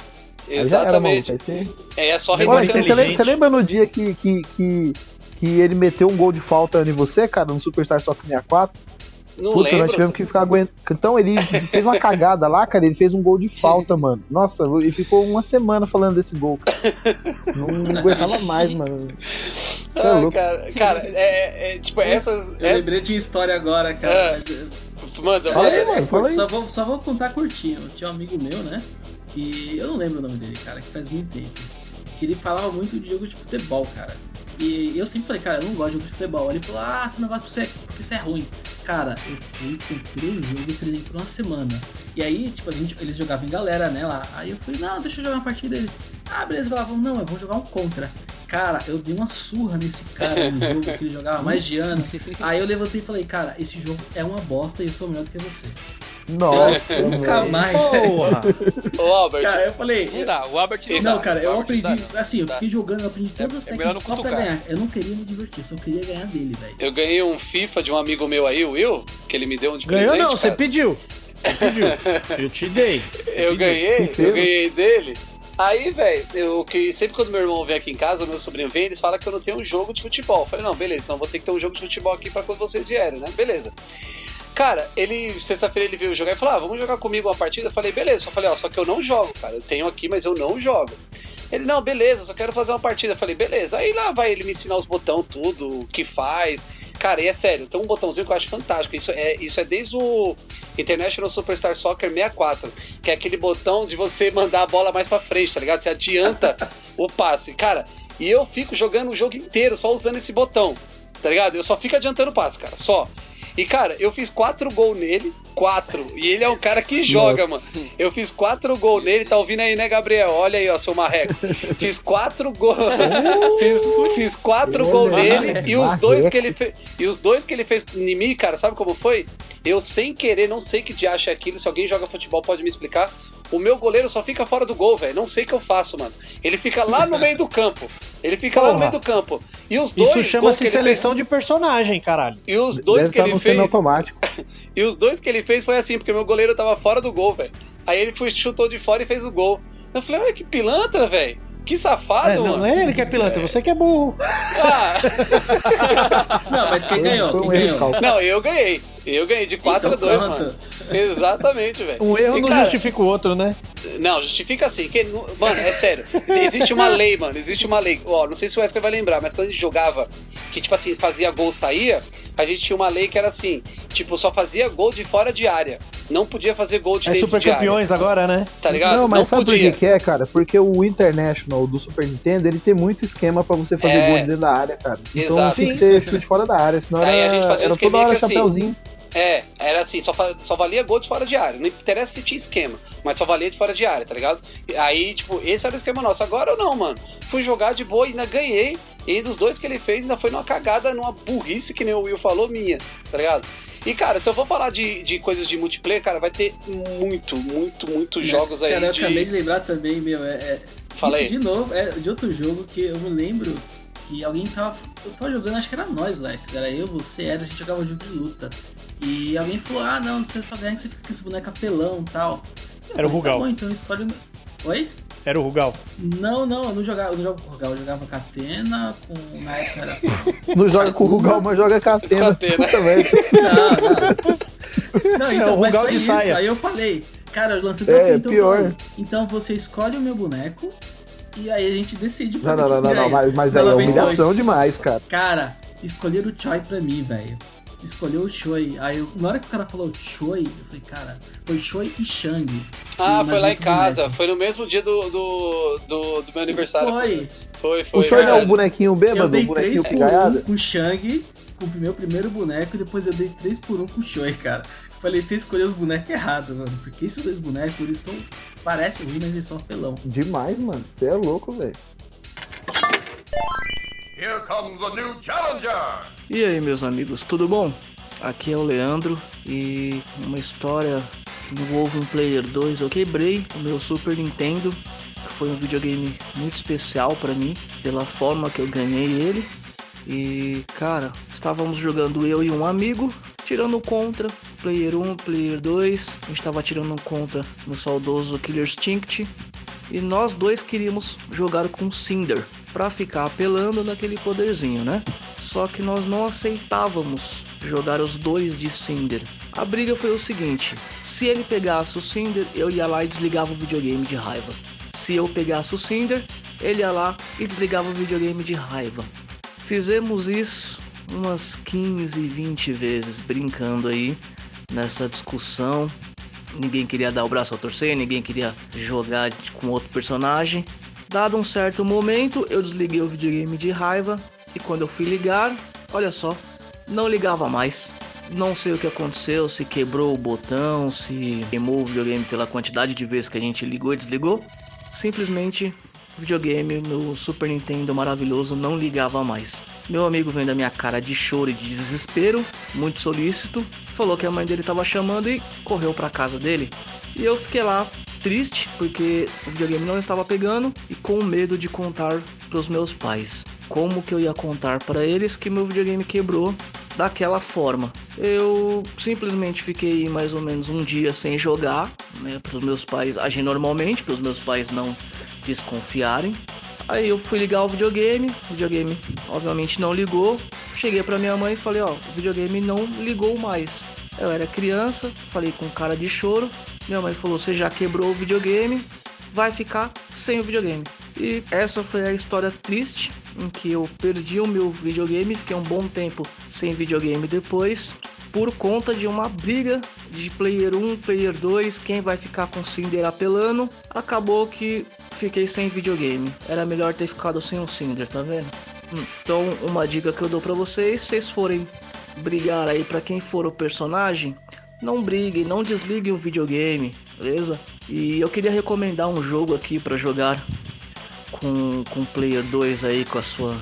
Aí era, maluco. Exatamente. Aí você- É, é só reiniciando. você, você lembra no dia que, que, que, que ele meteu um gol de falta em você, cara, no Superstar Soccer 64? Não Puta, nós lembro. tivemos que ficar aguentando. Então ele fez uma cagada lá, cara, ele fez um gol de falta, mano. Nossa, ele ficou uma semana falando desse gol, cara. Não, não [LAUGHS] aguentava mais, mano. É Ah, louco. cara, cara, é, é, tipo, essas. Eu lembrei de história agora, cara. É. mas manda, Fala aí, mano, fala aí. Só vou, só vou contar curtinho. Tinha um amigo meu, né? Que eu não lembro o nome dele, cara, que faz muito tempo. Que ele falava muito de jogo de futebol, cara. E eu sempre falei, cara, eu não gosto de jogo de futebol. Ele falou, ah, gosta porque você- porque isso é ruim. Cara, eu fui, comprei o jogo e treinei por uma semana. E aí, tipo, a gente, eles jogavam em galera, né, lá. Aí eu falei, não, deixa eu jogar uma partida dele. Ah, beleza, falavam, não, eu vou jogar um contra. Cara, eu dei uma surra nesse cara no jogo que ele jogava mais de ano. [LAUGHS] Aí eu levantei e falei, cara, esse jogo é uma bosta e eu sou melhor do que você. Nossa, Nunca mano. mais. Porra! Ô, Albert, Cara, eu falei. Não dá, o Albert não, Não, dá. cara, O eu aprendi. não dá, não. Assim, eu Dá. fiquei jogando, eu aprendi todas as É- melhor técnicas só pra cutucar. ganhar. Eu não queria me divertir, eu só queria ganhar dele, velho. eu ganhei um FIFA de um amigo meu aí, o Will, que ele me deu um de Ganhou presente. não, você cara. pediu. Você pediu. [LAUGHS] Eu te dei. Você Eu pediu. ganhei, eu ganhei dele. Aí, velho, que sempre quando meu irmão vem aqui em casa, meu sobrinho vem, eles falam que eu não tenho um jogo de futebol. Eu falei, não, beleza, então vou ter que ter um jogo de futebol aqui pra quando vocês vierem, né? Beleza. Cara, ele, sexta-feira ele veio jogar e falou: ah, vamos jogar comigo uma partida? Eu falei, beleza. Só falei, ó, só que eu não jogo, cara. Eu tenho aqui, mas eu não jogo. Ele, não, beleza, só quero fazer uma partida. Eu falei, beleza. Aí lá vai ele me ensinar os botões, tudo, o que faz. Cara, e é sério, tem um botãozinho que eu acho fantástico. Isso é, isso é desde o International Superstar Soccer 64, que é aquele botão de você mandar a bola mais pra frente, tá ligado? Você adianta o passe. Cara, e eu fico jogando o jogo inteiro só usando esse botão, tá ligado? Eu só fico adiantando o passe, cara, só. E, cara, eu fiz quatro gols nele, quatro. E ele é um cara que joga, mano. Eu fiz quatro gols nele, tá ouvindo aí, né, Gabriel? Olha aí, ó, seu marreco. Fiz quatro gols. fiz, fiz quatro gols nele e os dois que ele fez. E os dois que ele fez em mim, cara, sabe como foi? Eu sem querer, não sei que diacho é aquilo. Se alguém joga futebol, pode me explicar. O meu goleiro só fica fora do gol, velho. Não sei o que eu faço, mano. Ele fica lá no meio do campo. Ele fica lá no Porra. meio do campo. E os dois Isso chama-se seleção de personagem, caralho. fez, E os dois Deve que estar ele fez. automático. [LAUGHS] E os dois que ele fez foi assim, porque meu goleiro tava fora do gol, velho. Aí ele foi, chutou de fora e fez o gol. Eu falei, olha que pilantra, velho. Que safado, É, não, mano. não é ele que é pilantra, você que é burro. Ah, [LAUGHS] Não, mas quem ganhou? Quem ganhou? não, eu ganhei. Eu ganhei de 4 Então, a 2, pronto. mano. Exatamente, velho. [LAUGHS] Um erro E, não cara, justifica o outro, né? Não, justifica assim. Que, não- mano, é sério. Existe uma lei, mano. Existe uma lei. Ó, não sei se o Wesley vai lembrar, mas quando a gente jogava, que tipo assim, fazia gol saía, a gente tinha uma lei que era assim: tipo, só fazia gol de fora de área. Não podia fazer gol de É dentro super de área. campeões agora, né? Tá ligado? Não, mas sabe por podia. que, que é, cara? Porque o International do Super Nintendo, ele tem muito esquema pra você fazer É. gol dentro da área, cara. Então Exato. tem que ser chute fora da área, senão Aí a era, gente fazia um era toda hora assim, chapeuzinho. É, era assim, só, só valia gol de fora de área. Não interessa se tinha esquema, mas só valia de fora de área, tá ligado? Aí, tipo, esse era o esquema nosso. Agora eu não, mano. Fui jogar de boa e ainda ganhei. E dos dois que ele fez, ainda foi numa cagada, numa burrice, que nem o Will falou, minha, tá ligado? E, cara, se eu for falar de, de coisas de multiplayer, cara, vai ter muito, muito, muito jogos aí Cara, eu de. acabei de lembrar também, meu. É, é, Falei. Isso de novo, é de outro jogo que eu me lembro que alguém tava. Eu tava jogando, acho que era nós, Lex. Era eu, você, era, a gente jogava um jogo de luta. E alguém falou: ah, não, você só ganha que você fica com esse boneco apelão e tal. Eu Era o falei, Rugal. Tá bom, então escolhe o. meu- Oi? Era o Rugal. Não, não, eu não jogava, eu não jogo com Rugal, eu jogava com Atena, com. Na época era. [LAUGHS] Não joga com o Rugal, mas joga com a Atena. Com a Atena. Puta [LAUGHS] merda. Não, não. Não, então, É, o mas Rugal foi de isso. saia. Aí eu falei, cara, eu lancei o É, desafio, então eu pior. falei, então você escolhe o meu boneco e aí a gente decide pra Não, ver não, não, não, não, mas, mas aí é humilhação dois. demais, cara. Cara, escolheram o Choi pra mim, velho. Escolheu o Choi. Aí, eu- na hora que o cara falou Choi, eu falei, cara, foi Choi e Shang. Ah, E foi lá em casa. Foi no mesmo dia do, do, do, do meu aniversário. Foi. Foi, foi. O Choi não é o bonequinho Eu bêbado, dei o bonequinho 3 por 1 pigaiada? com o Shang, com o meu primeiro boneco, e depois eu dei 3 por 1 com o Choi, cara. Eu Falei, você escolheu os bonecos errados, mano. Porque esses dois bonecos, eles são. Parecem ruim, mas eles são apelão. Demais, mano. Você é louco, velho. Here comes a new challenger. E aí, meus amigos, tudo bom? Aqui é o Leandro e uma história envolve um Player 2. Eu quebrei o meu Super Nintendo, que foi um videogame muito especial pra mim, pela forma que eu ganhei ele. E, cara, estávamos jogando eu e um amigo, tirando contra, Player 1, Player 2. A gente estava tirando contra no saudoso Killer Instinct. E nós dois queríamos jogar com Cinder, pra ficar apelando naquele poderzinho, né? Só que nós não aceitávamos jogar os dois de Cinder. A briga foi o seguinte: se ele pegasse o Cinder, eu ia lá e desligava o videogame de raiva. Se eu pegasse o Cinder, ele ia lá e desligava o videogame de raiva. Fizemos isso umas 15, 20 vezes, brincando aí nessa discussão. Ninguém queria dar o braço a torcer, ninguém queria jogar com outro personagem. Dado um certo momento, eu desliguei o videogame de raiva e quando eu fui ligar, olha só, não ligava mais. Não sei o que aconteceu, se quebrou o botão, se queimou o videogame pela quantidade de vezes que a gente ligou e desligou. Simplesmente o videogame no Super Nintendo maravilhoso não ligava mais. Meu amigo vendo a minha cara de choro e de desespero, muito solícito, falou que a mãe dele estava chamando e correu para casa dele. E eu fiquei lá triste porque o videogame não estava pegando e com medo de contar para os meus pais. Como que eu ia contar para eles que meu videogame quebrou daquela forma? Eu simplesmente fiquei mais ou menos um dia sem jogar, né, para os meus pais agir normalmente, para os meus pais não desconfiarem. Aí eu fui ligar o videogame, o videogame obviamente não ligou. Cheguei pra minha mãe e falei, ó, o videogame não ligou mais. Eu era criança, falei com cara de choro. Minha mãe falou, você já quebrou o videogame, vai ficar sem o videogame. E essa foi a história triste em que eu perdi o meu videogame, fiquei um bom tempo sem videogame depois, por conta de uma briga de player 1, player 2, quem vai ficar com Cinder apelando. Acabou que fiquei sem videogame. Era melhor ter ficado sem o Cinder, tá vendo? Então, uma dica que eu dou pra vocês, vocês forem brigar aí pra quem for o personagem, não briguem, não desliguem o videogame, beleza? E eu queria recomendar um jogo aqui pra jogar com com o player 2 aí com a sua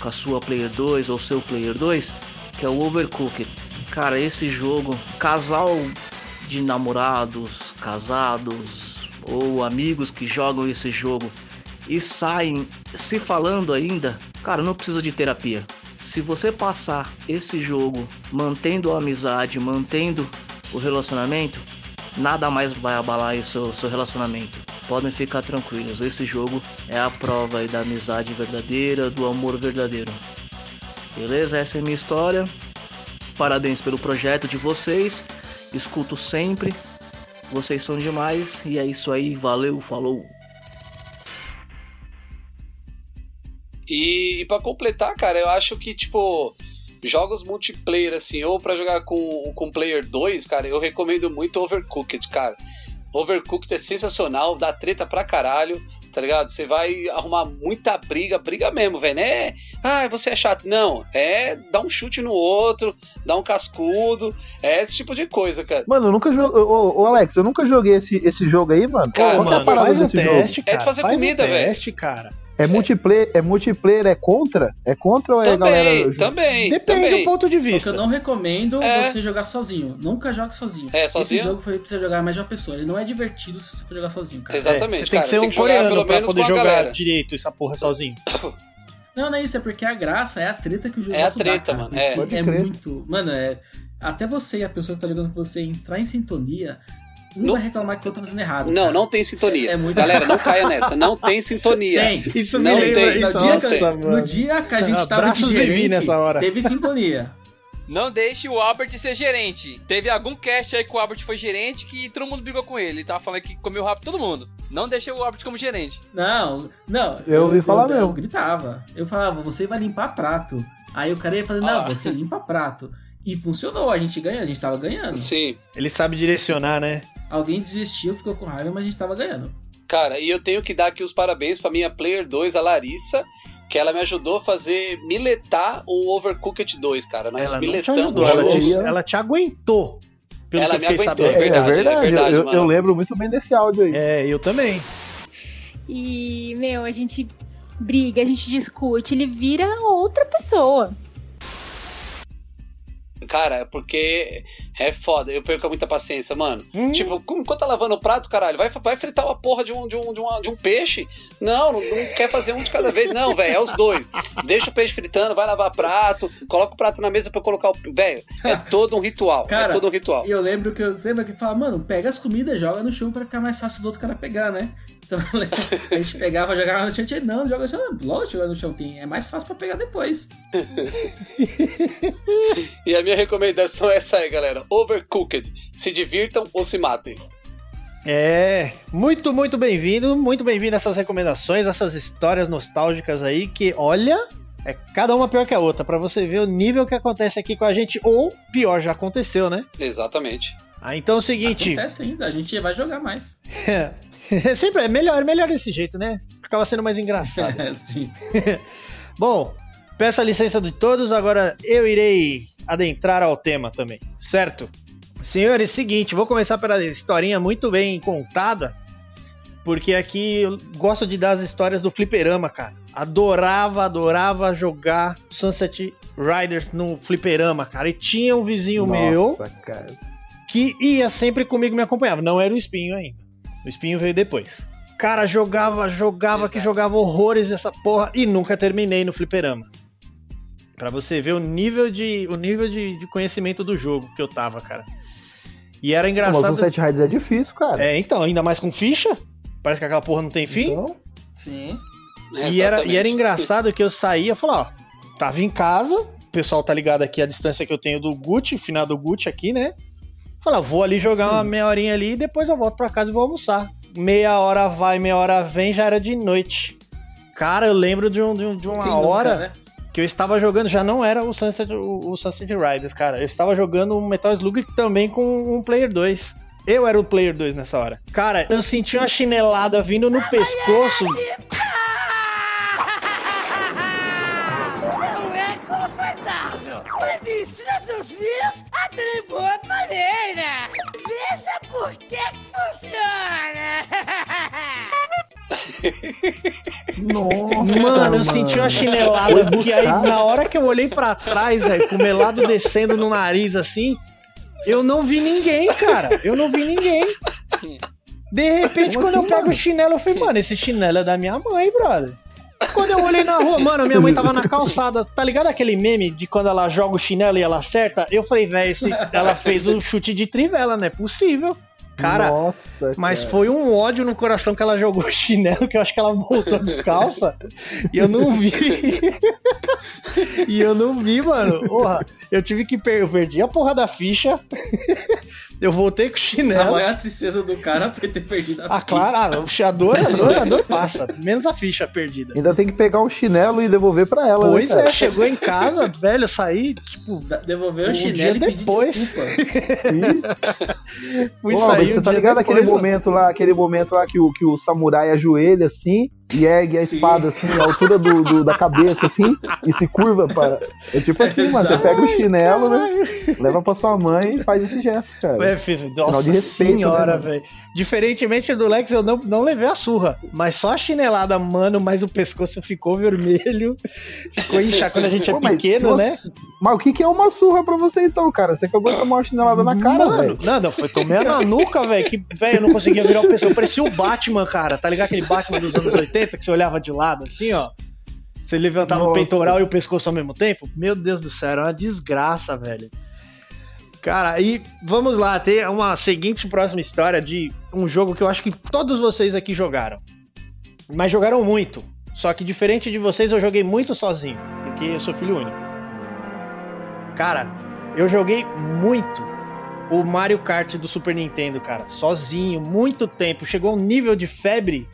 com a sua player 2 ou seu player 2, que é o Overcooked. Cara, esse jogo, casal de namorados, casados ou amigos que jogam esse jogo e saem se falando ainda, cara, não precisa de terapia. Se você passar esse jogo mantendo a amizade, mantendo o relacionamento, nada mais vai abalar aí seu, seu relacionamento. Podem ficar tranquilos, esse jogo é a prova da amizade verdadeira, do amor verdadeiro. Beleza? Essa é a minha história. Parabéns pelo projeto de vocês. Escuto sempre. Vocês são demais. E é isso aí. Valeu, falou. E, e para completar, cara, eu acho que, tipo, jogos multiplayer, assim, ou pra jogar com, com player 2, cara, eu recomendo muito Overcooked, cara. Overcooked é sensacional, dá treta pra caralho, tá ligado? Você vai arrumar muita briga, briga mesmo, velho. É, ah, você é chato. Não, é dar um chute no outro, dar um cascudo, é esse tipo de coisa, cara. Mano, eu nunca joguei. Ô, ô, Alex, eu nunca joguei esse, esse jogo aí, mano. Cara, Qual que é a mano, parada faz um teste, jogo? cara. É de fazer faz comida, um velho. teste, cara. É multiplayer, é multiplayer, é contra? É contra ou é Também, galera. também, Depende também. do ponto de Só que vista. eu não recomendo É. você jogar sozinho. Nunca jogue sozinho. É, sozinho? Esse jogo foi pra você jogar mais de uma pessoa. Ele não é divertido se você for jogar sozinho, cara. Exatamente. É, você tem cara, que ser um jogar coreano pelo pra menos poder jogar galera. direito essa porra sozinho. [COUGHS] Não, não é isso, é porque a graça é a treta que o jogo É a dá, treta, cara, mano, é. É muito. Mano, é. Até você e a pessoa que tá jogando com você entrar em sintonia, um Não- vai reclamar que outro tá fazendo errado. Não, cara. não tem sintonia. É muito- Galera, não [LAUGHS] caia nessa. Não tem sintonia. Tem. Isso Não me lembra tem. isso. No dia, Nossa, que, mano. no dia que a gente tava de Abraços gerente, Vi nessa hora. teve sintonia. Não deixe o Albert ser gerente. Teve algum cast aí que o Albert foi gerente que todo mundo brigou com ele. Ele tava falando que comeu rápido todo mundo. Não deixe o Albert como gerente. Não, não. Eu ouvi falar eu, mesmo. Eu gritava. Eu falava, você vai limpar prato. Aí o cara ia fazer, não, Ah. você limpa prato. E funcionou, a gente ganha, a gente tava ganhando. Sim. Ele sabe direcionar, né? Alguém desistiu, ficou com raiva, mas a gente tava ganhando. Cara, e eu tenho que dar aqui os parabéns pra minha Player 2, a Larissa, que ela me ajudou a fazer miletar o Overcooked 2, cara. Nós Ela não te miletamos ajudou, o ela te, ela te aguentou. Pelo Ela que eu me aguentou, é verdade, é verdade. é verdade, eu, eu lembro muito bem desse áudio aí. É, eu também. E, meu, a gente briga, a gente discute, ele vira outra pessoa. Cara, é porque é foda. Eu perco muita paciência, mano. Hum. Tipo, enquanto tá lavando o prato, caralho, vai, vai fritar uma porra de um, de um, de uma- de um peixe? Não, não, não quer fazer um de cada vez. Não, velho, é os dois. Deixa o peixe fritando, vai lavar prato, coloca o prato na mesa pra eu colocar o. Velho, é [LAUGHS] todo um ritual. Cara, é todo um ritual. E eu lembro que eu lembro que fala, mano, pega as comidas, joga no chão pra ficar mais fácil do outro cara pegar, né? Então [LAUGHS] a gente pegava, jogava no chão, tinha, não, joga no chão, lógico, joga no chão, tem, é mais fácil pra pegar depois. [LAUGHS] E a minha recomendação é essa aí, galera. Overcooked. Se divirtam ou se matem. É, muito, muito bem-vindo, muito bem-vindo a essas recomendações, essas histórias nostálgicas aí que, olha, é cada uma pior que a outra, pra você ver o nível que acontece aqui com a gente, ou pior, já aconteceu, né? Exatamente. Ah, então é o seguinte, Acontece ainda, a gente vai jogar mais. é, [LAUGHS] sempre é melhor, é melhor desse jeito, né? Ficava sendo mais engraçado. É, [LAUGHS] sim. [LAUGHS] Bom, peço a licença de todos, agora eu irei adentrar ao tema também, certo? Senhores, seguinte, vou começar pela historinha muito bem contada, porque aqui eu gosto de dar as histórias do fliperama, cara. Adorava, adorava jogar Sunset Riders no fliperama, cara. E tinha um vizinho meu Nossa, cara. Que ia sempre comigo me acompanhava. Não era o espinho ainda. O espinho veio depois. Cara, jogava, jogava, que jogava horrores essa porra e nunca terminei no fliperama. Pra você ver o nível de, o nível de, de conhecimento do jogo que eu tava, cara. E era Não, mas engraçado. o Set Rides é difícil, cara. É, então, ainda mais com ficha. Parece que aquela porra não tem fim. Então, Sim. E era, e era engraçado que eu saía e falava, ó, tava em casa, o pessoal tá ligado aqui a distância que eu tenho do Gucci, final do Gucci aqui, né? Falava, vou ali jogar uma meia horinha ali e depois eu volto pra casa e vou almoçar. Meia hora vai, meia hora vem, já era de noite. Cara, eu lembro de, um, de, um- de uma Quem nunca, hora né? que eu estava jogando, já não era o Sunset, o, o Sunset Riders, cara. Eu estava jogando um Metal Slug também com um Player 2. Eu era o Player 2 nessa hora. Cara, eu senti uma chinelada vindo no pescoço. Filhos a terem boas maneiras. Veja por que que funciona. nossa, Mano, eu senti uma chinelada, porque aí na hora que eu olhei pra trás, velho, com o melado descendo no nariz assim, eu não vi ninguém, cara. Eu não vi ninguém. De repente, Como quando eu assim, pego mano? o chinelo, eu falei, mano, esse chinelo é da minha mãe, brother. Quando eu olhei na rua, mano, minha mãe tava na calçada. Tá ligado aquele meme de quando ela joga o chinelo e ela acerta? Eu falei, velho, ela fez o chute de trivela, não é possível. Cara, Nossa, mas cara. foi um ódio no coração que ela jogou o chinelo, que eu acho que ela voltou descalça. e eu não vi. e eu não vi, mano. Porra, eu tive que per eu perdi a porra da ficha. Eu voltei com o A chinelo. maior tristeza do cara [LAUGHS] foi ter perdido a Ah, claro, ah, o chiador, a dor, a dor passa. Menos a ficha perdida. Ainda tem que pegar o chinelo e devolver pra ela, Pois né, é, chegou em casa, [LAUGHS] velho, eu saí, tipo, Devolveu Um o chinelo e depois. desculpa. [LAUGHS] fui Pô, sair. você um tá dia ligado aquele mano. momento lá, aquele momento lá que o, que o samurai ajoelha assim e ergue a Sim. espada assim, à altura do, do- da cabeça assim, e se curva para. É tipo assim, mano, você pega o chinelo, né? Leva pra sua mãe e faz esse gesto, cara. É, filho, nossa de respeito, senhora, né, velho. Diferentemente do Lex, eu não, não levei a surra. Mas só a chinelada, mano, mas o pescoço ficou vermelho. Ficou inchado quando a gente é Pô, mas pequeno, se né? Mas o que, que é uma surra pra você então, cara? Você acabou de tomar uma chinelada na cara, Mano, velho. não, não, foi tomei na [LAUGHS] nuca, velho. Que, velho, eu não conseguia virar o pescoço. Eu parecia o Batman, cara. Tá ligado aquele Batman dos anos 80 que você olhava de lado, assim, ó? Você levantava o Nossa. peitoral e o pescoço ao mesmo tempo? Meu Deus do céu, era uma desgraça, velho. Cara, e vamos lá, ter uma seguinte próxima história de um jogo que eu acho que todos vocês aqui jogaram. Mas jogaram muito. Só que diferente de vocês, eu joguei muito sozinho, porque eu sou filho único. Cara, eu joguei muito o Mario Kart do Super Nintendo, cara, sozinho, muito tempo. Chegou um nível de febre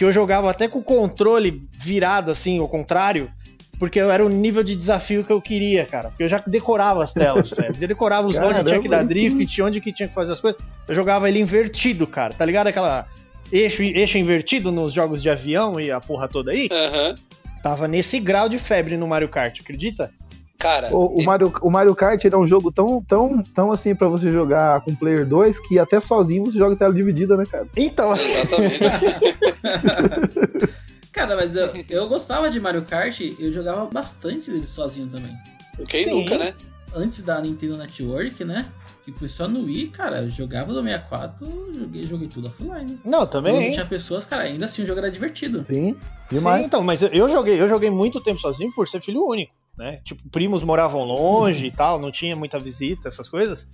que eu jogava até com o controle virado assim, ao contrário, Porque era o nível de desafio que eu queria, cara. Porque eu já decorava as telas, [LAUGHS] velho. Eu decorava os onde tinha que dar aí sim. drift, onde que tinha que fazer as coisas. Eu jogava ele invertido, cara. Tá ligado aquela eixo, eixo invertido nos jogos de avião e a porra toda aí? Aham. Tava nesse grau de febre no Mario Kart, acredita? Cara, O, o Mario, o Mario Kart é um jogo tão, tão, tão assim pra você jogar com Player 2 que até sozinho você joga tela dividida, né, cara? Então, exatamente. [LAUGHS] Cara, mas eu, eu gostava de Mario Kart, eu jogava bastante dele sozinho também. Quem Sim. nunca, né? Antes da Nintendo Network, né? Que foi só no Wii, cara, eu jogava do 64, joguei, joguei tudo offline. não, Quando também. tinha pessoas, cara, ainda assim o jogo era divertido. Sim, Sim, demais. então, mas eu joguei, eu joguei muito tempo sozinho por ser filho único, né? Tipo, primos moravam longe e tal, não tinha muita visita, essas coisas.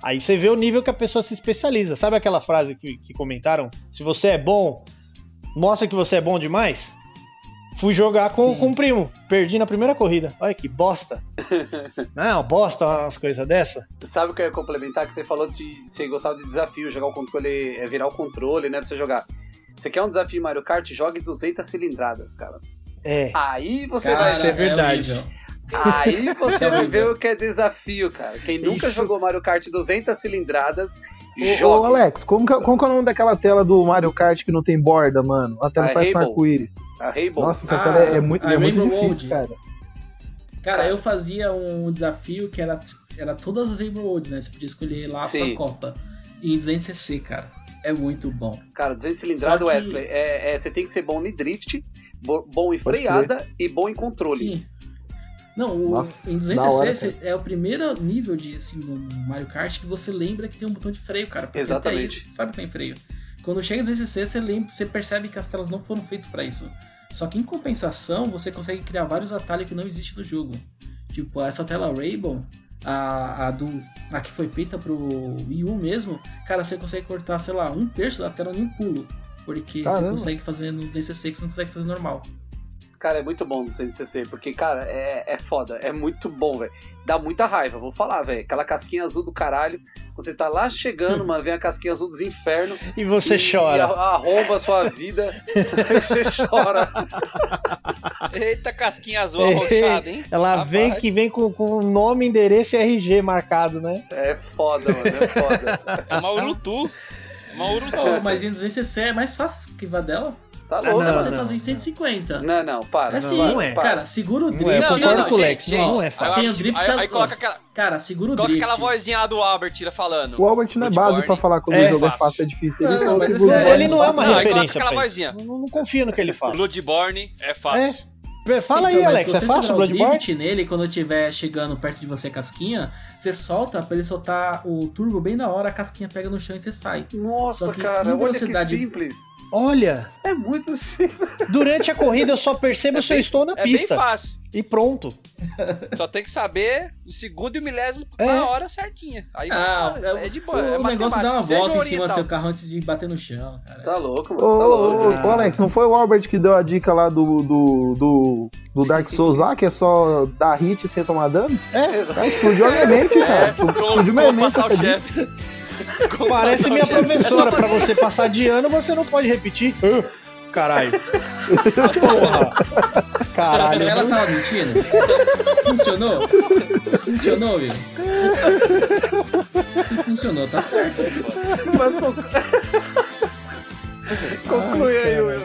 Aí você vê o nível que a pessoa se especializa. Sabe aquela frase que, que comentaram? Se você é bom, mostra que você é bom demais? Fui jogar com, Sim. com um primo, perdi na primeira corrida. Olha que bosta. [LAUGHS] Não, bosta, umas coisas dessa. Sabe o que eu ia complementar? Que você falou de você gostava de desafio, jogar o controle, é virar o controle, né? Pra você jogar. Você quer um desafio Mario Kart? Jogue 200 cilindradas, cara. É. Aí você Cara, vai. isso é verdade. horrível. Aí você É vai ver o que é desafio, cara. Quem nunca Isso. jogou Mario Kart 200 cilindradas, Ô. Alex, como que, como que é o nome daquela tela do Mario Kart que não tem borda, mano? A tela A parece um Rainbow. arco-íris. A Rainbow. Nossa, essa Ah, tela é, é muito, é muito difícil, Road. cara. Cara, eu fazia um desafio que era, era todas as Rainbow Road, né? Você podia escolher lá a sua. Copa. E em 200cc, cara. É muito bom. Cara, 200 cilindradas, que- Wesley, é, é- você tem que ser bom em drift, bom em Pode freada e bom em controle. Sim. Não, o, Nossa, em da 200cc hora, você- é o primeiro nível de assim, no Mario Kart que você lembra que tem um botão de freio, cara. Porque Exatamente. aí sabe que tem freio. Quando chega em 200cc, você, lembra, você percebe que as telas não foram feitas pra isso. Só que em compensação, você consegue criar vários atalhos que não existem no jogo. Tipo, essa tela Rainbow, a, a, do, a que foi feita pro Wii U mesmo, cara, você consegue cortar, sei lá, um terço da tela em um pulo. Porque Caramba. você consegue fazer no 200cc que você não consegue fazer normal. Cara, é muito bom do CNCC, porque, cara, é, é foda, é muito bom, velho. Dá muita raiva, vou falar, velho. Aquela casquinha azul do caralho, você tá lá chegando, mano, vem a casquinha azul dos infernos. E você e, chora. E arromba a sua vida, [LAUGHS] aí você chora. Eita, casquinha azul [LAUGHS] arrochada, hein? Ela Rapaz. vem que vem com, com nome, endereço e RG marcado, né? É foda, mano, é foda. É uma Urutu. Uma Urutu. Oh, mas em 200cc é mais fácil esquivar dela. Tá louco, não, você mano. fazer em 150. Não, não, para. É não, assim, não é. para. cara, segura o drift. Não é, eu ó. concordo com o Lex, gente, não gente, é fácil. Tem o Aí, drift, aí, aí coloca aquela, Cara, segura o coloca drift. aquela vozinha lá do Albert tira falando. O Albert não é base pra falar quando é o jogo é fácil. fácil, é difícil. Não, Ele falou mas que é Ele não é uma Não, aí coloca referência. Não, não confio no que ele fala. Bloodborne é fácil. Fala aí, Então, mas Alex, se é você fácil segurar o Bloodborne? drift nele, quando estiver chegando perto de você casquinha, você solta pra ele soltar o turbo bem na hora, a casquinha pega no chão e você sai. Nossa, cara, olha velocidade- que simples. Olha, É muito [LAUGHS] simples. durante a corrida eu só percebo É se eu bem- estou na É bem pista. fácil. E pronto. Só tem que saber o segundo e o milésimo É. na hora certinha. Aí Ah, é, de boa. o é negócio dá uma volta em cima do seu carro antes de bater no chão, cara. Tá louco, mano. Ô, tá ô, louco. ô, ô, Alex, não foi o Albert que deu a dica lá do, do, do, do Dark Souls lá, que é só dar hit sem tomar dano? É, Cara, explodiu a minha mente, cara. É, como, explodiu minha mente essa o dica. chefe. Como parece o minha professora. É Pra você passar de ano, você não pode repetir. Caralho. Porra. [LAUGHS] Caralho. Ela tava mentindo? Funcionou? Funcionou, Will? Se funcionou, tá certo. Mas conclu- conclui Ai, aí. Will.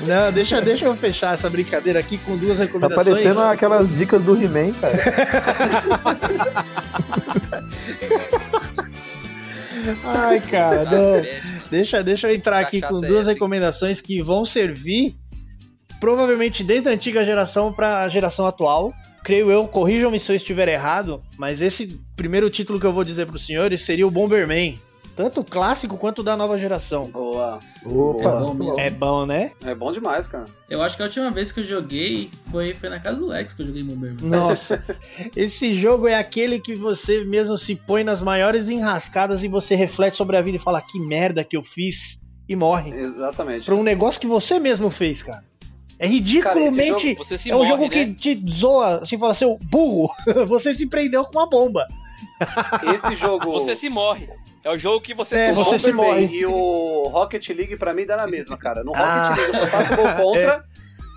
Não, deixa, deixa eu fechar essa brincadeira aqui com duas Tá recomendações. parecendo aquelas dicas do He-Man, cara. [LAUGHS] Ai, cara, Tá, não. Deixa, deixa eu entrar aqui com duas hein? recomendações que vão servir provavelmente desde a antiga geração para a geração atual. Creio eu, corrijam-me se eu estiver errado, mas esse primeiro título que eu vou dizer para os senhores seria o Bomberman. Tanto o clássico quanto o da nova geração. Boa. Opa, É bom mesmo. É bom, né? É bom demais, cara. Eu acho que a última vez que eu joguei foi, foi na casa do Lex que eu joguei Bomberman. Nossa, [LAUGHS] esse jogo é aquele que você mesmo se põe nas maiores enrascadas e você reflete sobre a vida e fala que merda que eu fiz e morre. Exatamente. Pra um negócio que você mesmo fez, cara. É ridiculamente. Você se é um morre, jogo né? que te zoa, assim, fala, seu burro, [LAUGHS] você se prendeu com uma bomba. Esse jogo. Você se morre. É o jogo que você É, se você morre. se morre. E o Rocket League pra mim dá na mesma, cara. No Rocket Ah. League eu só faço gol [LAUGHS] contra.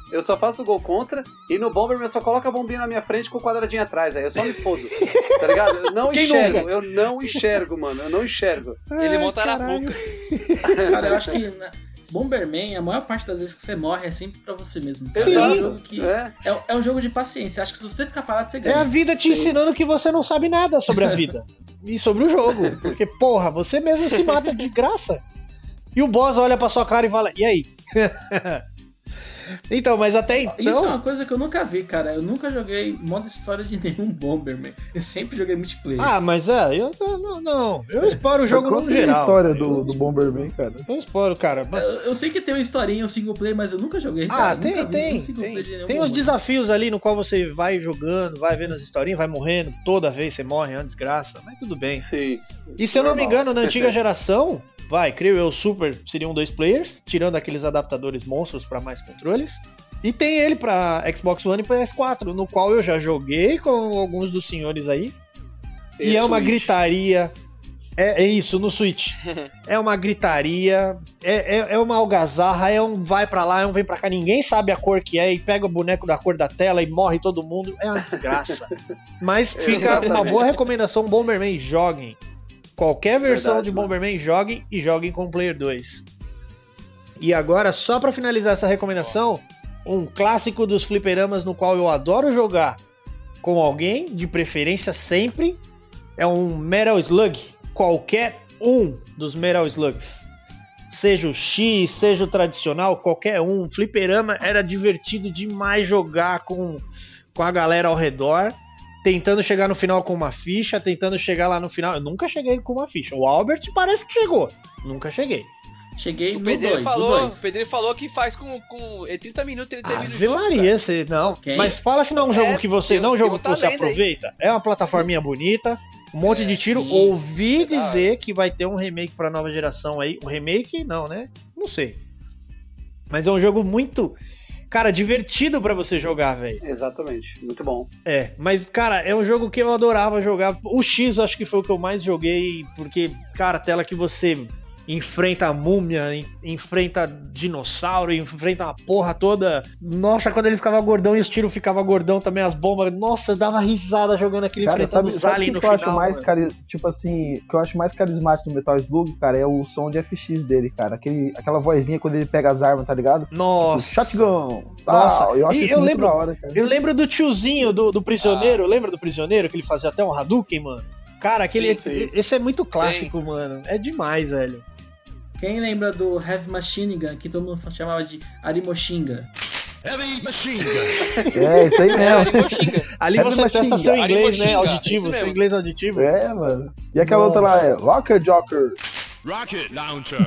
Eu só faço gol contra e no Bomberman eu só coloco a bombinha na minha frente com o quadradinho atrás. Aí eu só me fodo. Tá ligado? Eu não Quem enxergo. nunca? Eu não enxergo, mano. Eu não enxergo. Ele monta na boca. Cara, eu acho que Bomberman, a maior parte das vezes que você morre é sempre pra você mesmo. Sim. É um jogo que. É. É, é um jogo de paciência. Acho que se você ficar parado, você É a ganha. vida te ensinando que você não sabe nada sobre a vida. e sobre o jogo. Porque, porra, você mesmo se mata de graça. E o boss olha pra sua cara e fala, e aí? [LAUGHS] então, mas até então. Isso é uma coisa que eu nunca vi, cara. Eu nunca joguei modo história de [LAUGHS] nenhum Bomberman. Eu sempre joguei multiplayer. Ah, mas é, eu não, não. Eu exploro o jogo Qual no geral. a história do, do Bomberman, cara? Eu exploro, cara. Eu, eu sei que tem uma historinha, um single player, mas eu nunca joguei. Ah, cara. tem, Nunca vi tem. single Tem, tem uns desafios ali no qual você vai jogando, vai vendo as historinhas, vai morrendo. Toda vez você morre, é uma desgraça. Mas tudo bem. Sim. E se eu não me engano, na antiga [LAUGHS] geração, vai, creio eu, Super seriam dois players, tirando aqueles adaptadores monstros para mais E tem ele pra Xbox One e PS4, no qual eu já joguei com alguns dos senhores aí. E, é uma Switch. gritaria. É, é isso, no Switch. [LAUGHS] é uma gritaria, é, é, é uma algazarra, é um vai pra lá, é um vem pra cá, ninguém sabe a cor que é, e pega o boneco da cor da tela e morre todo mundo. É uma desgraça. [LAUGHS] Mas fica uma boa recomendação: Bomberman, joguem. Qualquer versão Verdade, de mano. Bomberman, joguem e joguem com o Player 2. E agora, só pra finalizar essa recomendação, um clássico dos fliperamas no qual eu adoro jogar com alguém, de preferência sempre, é um Metal Slug. Qualquer um dos Metal Slugs. Seja o X, seja o tradicional, qualquer um. Fliperama era divertido demais jogar com, com a galera ao redor, tentando chegar no final com uma ficha, tentando chegar lá no final. Eu nunca cheguei com uma ficha. O Albert parece que chegou. Nunca cheguei. Cheguei O no 2, no falou, 2. o Pedreiro falou que faz com, com é 30 minutos ele termina o Ave jogo. Maria, você não. Quem? Mas fala se não é um jogo É, que você. tem- não é um jogo que você talento aí. aproveita. É uma plataforminha bonita, um monte de tiro. sim. Ouvi hora. dizer que vai ter um remake pra nova geração aí. Um remake, não, né? Não sei. Mas é um jogo muito. Cara, divertido pra você jogar, velho. Exatamente. Muito bom. É, mas, cara, é um jogo que eu adorava jogar. O X eu acho que foi o que eu mais joguei, porque, cara, a tela que você enfrenta a múmia, en- enfrenta dinossauro, enfrenta uma porra toda. Nossa, quando ele ficava gordão e os tiros ficavam gordão também, as bombas. Nossa, eu dava risada jogando aquele Cara, enfrentando sabe, o no que eu final. acho mais cari... tipo assim, o que eu acho mais carismático no Metal Slug, cara, é o som de FX dele, cara. Aquele, aquela vozinha quando ele pega as armas, tá ligado? Tipo, Nossa. shotgun. Tal. Nossa, eu acho e isso eu muito lembro- da hora, cara. Eu lembro do tiozinho do, do prisioneiro, Ah. lembra do prisioneiro que ele fazia até um Hadouken, mano? Cara, aquele. Sim, sim. Esse é muito clássico, mano. É demais, velho. Quem lembra do Heavy Machine Gun, que todo mundo chamava de Arimoshinga? Heavy Machine Gun. É, isso aí É, mesmo. xinga. Ali Heavy você testa Machine seu Gun. inglês, né? Auditivo, seu inglês auditivo. É, mano. E aquela outra lá é Rocket Joker. [LAUGHS] Rocket Launcher.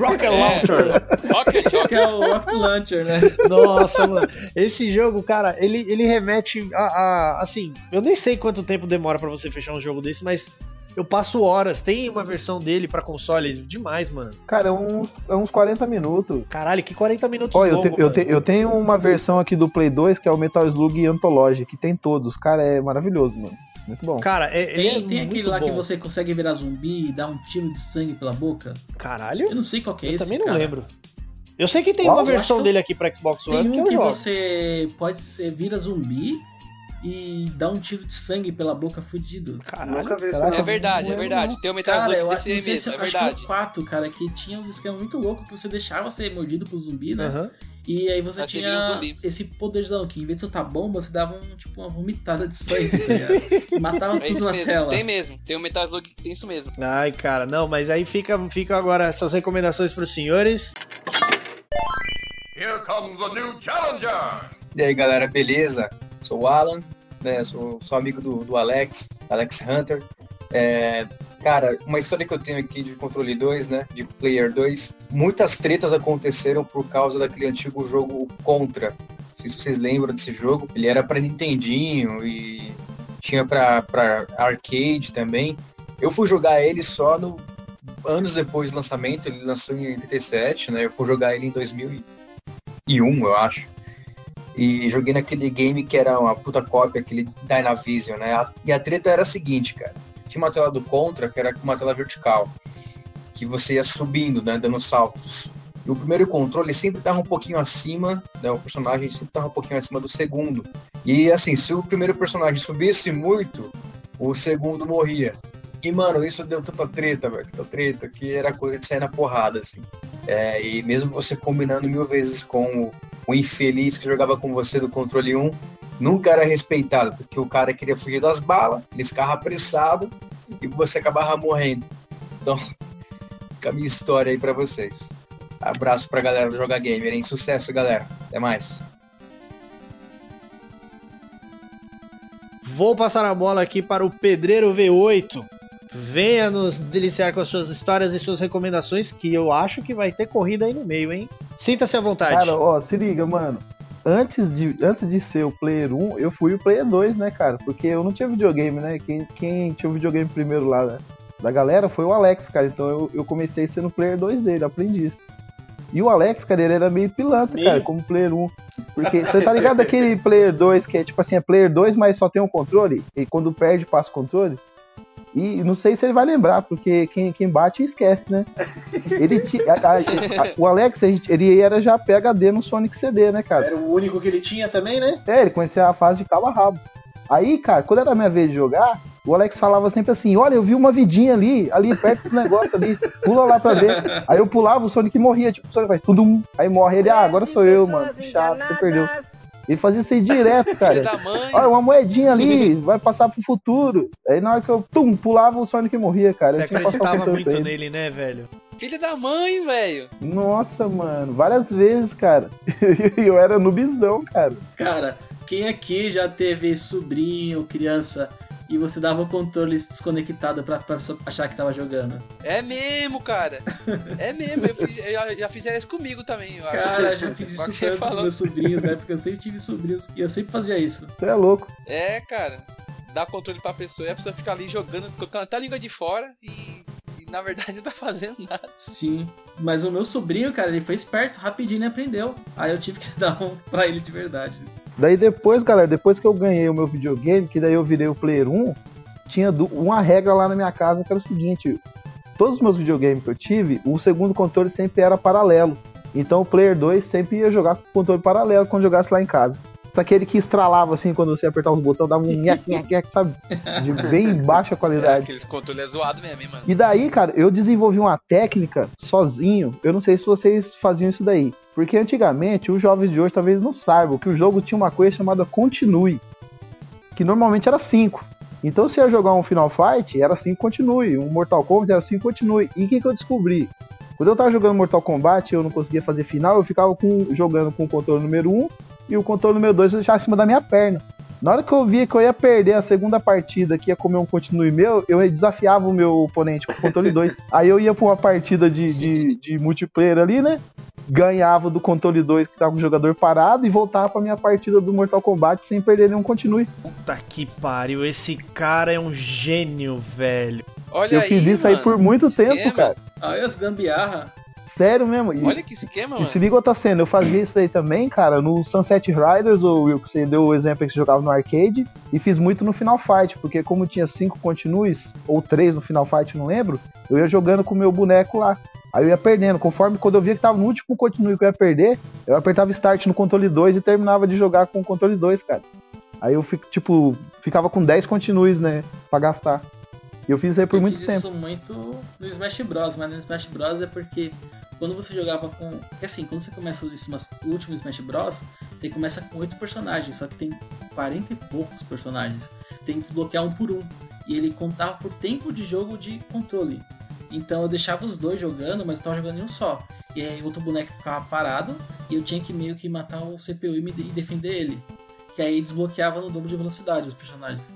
Rocket É. Launcher. Rocket, Que Rocket. é o Rocket Launcher, né? Nossa, mano. Esse jogo, cara, ele, ele remete a, a- Assim, eu nem sei quanto tempo demora pra você fechar um jogo desse, mas eu passo horas. Tem uma versão dele pra console demais, mano. Cara, é uns, é uns 40 minutos. Caralho, que 40 minutos Ó, eu, longo, te- eu, te- eu tenho uma versão aqui do Play 2 que é o Metal Slug Anthology, que tem todos. Cara, é maravilhoso, mano. Muito bom. Cara, é, ele Tem, é tem aquele lá que bom. você consegue virar zumbi e dar um tiro de sangue pela boca. Caralho? Eu não sei qual que é Eu esse, também não cara. lembro. Eu sei que tem Qual? uma Eu versão que eu- dele aqui pra Xbox One Tem que um eu que jogo. você pode ser vira zumbi e dá um tiro de sangue pela boca fudido. Caralho. Nunca vi É verdade, é verdade. Tem o Metal Cara, eu acho, desse não aí sei mesmo, se, é acho que é verdade. o 4, cara, que tinha uns esquemas muito loucos que você deixava ser mordido pro zumbi, né? Aham. E aí você um tinha esse poderzão que em vez de soltar bomba, você dava um, tipo, uma vomitada de sangue, tá [LAUGHS] matava É tudo na mesmo, tela. tem mesmo. Tem o Metal Slug que tem isso mesmo. Ai, cara, não, mas aí fica, fica agora essas recomendações pros senhores. Here comes a new challenger. E aí galera, beleza? Sou o Alan, né? Sou, sou amigo do, do Alex, Alex Hunter. É, cara, uma história que eu tenho aqui de controle 2, né? De Player 2. Muitas tretas aconteceram por causa daquele antigo jogo Contra. Não sei se vocês lembram desse jogo. Ele era pra Nintendinho e tinha pra arcade também. Eu fui jogar ele só no anos depois do lançamento. Ele lançou em 87, né? Eu fui jogar ele em 2001, eu acho. E joguei naquele game que era uma puta cópia, aquele Dynavision, né? E a treta era a seguinte, cara. Tinha uma tela do Contra, que era uma tela vertical. Que você ia subindo, né? Dando saltos. E o primeiro controle sempre tava um pouquinho acima, né? O personagem sempre tava um pouquinho acima do segundo. E assim, se o primeiro personagem subisse muito, o segundo morria. E, mano, isso deu tanta treta, velho, tanta treta, que era coisa de sair na porrada, assim. É, e mesmo você combinando mil vezes com o, o infeliz que jogava com você do controle 1, nunca era respeitado, porque o cara queria fugir das balas, ele ficava apressado e você acabava morrendo. Então, [LAUGHS] fica a minha história aí pra vocês. Abraço pra galera do Joga Gamer, hein? Sucesso, galera. Até mais. Vou passar a bola aqui para o Pedreiro V8. Venha nos deliciar com as suas histórias e suas recomendações, que eu acho que vai ter corrida aí no meio, hein? Sinta-se à vontade. Cara, ó, se liga, mano. Antes de, antes de ser o Player 1, eu fui o Player 2, né, cara? Porque eu não tinha videogame, né? Quem, quem tinha o videogame primeiro lá né, da galera foi o Alex, cara. Então eu, eu comecei sendo o Player 2 dele, aprendi isso. E o Alex, cara, ele era meio pilantra, Meio? cara, como Player 1. Porque você tá ligado aquele Player 2 que é tipo assim, é Player 2, mas só tem um controle? E quando perde, passa o controle? E não sei se ele vai lembrar, porque quem, quem bate esquece, né? Ele a- a- a- o Alex, ele era já PHD no Sonic CD, né, cara? Era o único que ele tinha também, né? É, ele conhecia a fase de cabo a rabo. Aí, cara, quando era a minha vez de jogar, o Alex falava sempre assim: Olha, eu vi uma vidinha ali, ali perto do negócio ali, pula lá pra ver. Aí eu pulava, o Sonic morria, tipo, o Sonic faz tudo aí morre ele, ah, agora sou eu, mano, que chato, você perdeu. Ele fazia isso aí direto, Filho [LAUGHS] cara. da mãe. Olha, uma moedinha ali, vai passar pro futuro. Aí na hora que eu, tum, pulava, o Sonic morria, cara. Você Eu tinha acreditava muito ele. nele, né, velho? Filho da mãe, velho. Nossa, mano, várias vezes, cara. [LAUGHS] Eu era nubizão, cara. Cara, quem aqui já teve sobrinho, criança, e você dava o controle desconectado pra, pra pessoa achar que tava jogando? É mesmo, cara. É mesmo. Eu, fiz, eu já- fizeram isso comigo também, eu acho. Cara, já fiz isso tanto com meus sobrinhos, né? Porque eu sempre tive sobrinhos e eu sempre fazia isso. Você é louco. É, cara. Dá controle pra pessoa e a pessoa fica ali jogando, colocando até a língua de fora e, e, na verdade [LAUGHS] não tá fazendo nada. Sim. Mas o meu sobrinho, cara, ele foi esperto, rapidinho ele aprendeu. Aí eu tive que [LAUGHS] dar um pra ele de verdade. Daí depois, galera, depois que eu ganhei o meu videogame, que daí eu virei o Player 1, tinha uma regra lá na minha casa que era o seguinte: todos os meus videogames que eu tive, o segundo controle sempre era paralelo. Então o Player 2 sempre ia jogar com o controle paralelo quando jogasse lá em casa. Só aquele que estralava assim quando você apertava os botões, dava um [LAUGHS] nhec, nhec, nhec, sabe? De bem baixa [LAUGHS] É, qualidade. aqueles controles é zoado mesmo, hein, mano. E daí, cara, eu desenvolvi uma técnica sozinho. Eu não sei se vocês faziam isso daí. Porque antigamente, os jovens de hoje talvez não saibam que o jogo tinha uma coisa chamada continue. Que normalmente era 5. Então, se ia jogar um Final Fight, era 5 continue. Um Mortal Kombat era 5 continue. E o que, que eu descobri? Quando eu tava jogando Mortal Kombat, eu não conseguia fazer final, eu ficava com- jogando com o controle número 1 e o controle número 2 eu deixava acima da minha perna. Na hora que eu via que eu ia perder a segunda partida, que ia comer um continue meu, eu desafiava o meu oponente com o controle [LAUGHS] 2. Aí eu ia pra uma partida de, de, de multiplayer ali, né? Ganhava do controle 2 que tava com o jogador parado e voltava pra minha partida do Mortal Kombat sem perder nenhum continue. Puta que pariu, esse cara é um gênio, velho. Olha eu aí, fiz isso aí mano. por muito Esquema. tempo, cara. Aí as gambiarra. Sério mesmo. E, Olha que esquema, mano. se liga outra cena, eu fazia isso aí também, cara, no Sunset Riders, ou Will, que você deu o exemplo aí que você jogava no arcade, e fiz muito no Final Fight, porque como tinha cinco continues, ou três no Final Fight, não lembro, eu ia jogando com o meu boneco lá. Aí eu ia perdendo. Conforme quando eu via que tava no último continue que eu ia perder, eu apertava Start no controle 2 e terminava de jogar com o controle 2, cara. Aí eu fico, tipo, ficava com 10 continues, né? Pra gastar. E eu fiz isso aí por eu muito fiz tempo. isso muito no Smash Bros, mas no Smash Bros é porque quando você jogava com. Porque assim, quando você começa o último Smash Bros, você começa com oito personagens, só que tem 40 e poucos personagens. Você tem que desbloquear um por um. E ele contava por tempo de jogo de controle. Então eu deixava os dois jogando, mas eu tava jogando em um só. E aí outro boneco ficava parado e eu tinha que meio que matar o CPU e, me, e defender ele. Que aí desbloqueava no dobro de velocidade os personagens.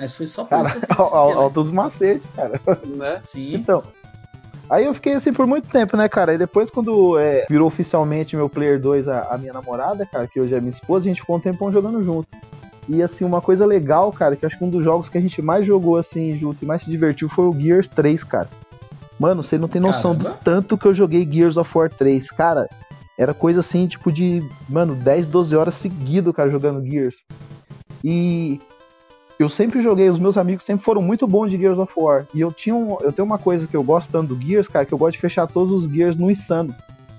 Mas foi só por Cara, isso que eu fiz esse al- esquema. altos macetes, cara. Né? Sim. Então. Aí eu fiquei assim por muito tempo, né, cara? E depois, quando é, virou oficialmente meu Player 2 a, a minha namorada, cara, que hoje é minha esposa, a gente ficou um tempão jogando junto. E assim, uma coisa legal, cara, que eu acho que um dos jogos que a gente mais jogou assim junto e mais se divertiu foi o Gears 3, cara. Mano, você não tem noção do Caramba. tanto que eu joguei Gears of War 3, cara. Era coisa assim, tipo de, mano, 10, 12 horas seguido, cara, jogando Gears. E eu sempre joguei, os meus amigos sempre foram muito bons de Gears of War. E eu tinha um, eu tenho uma coisa que eu gosto tanto do Gears, cara, que eu gosto de fechar todos os Gears no insano.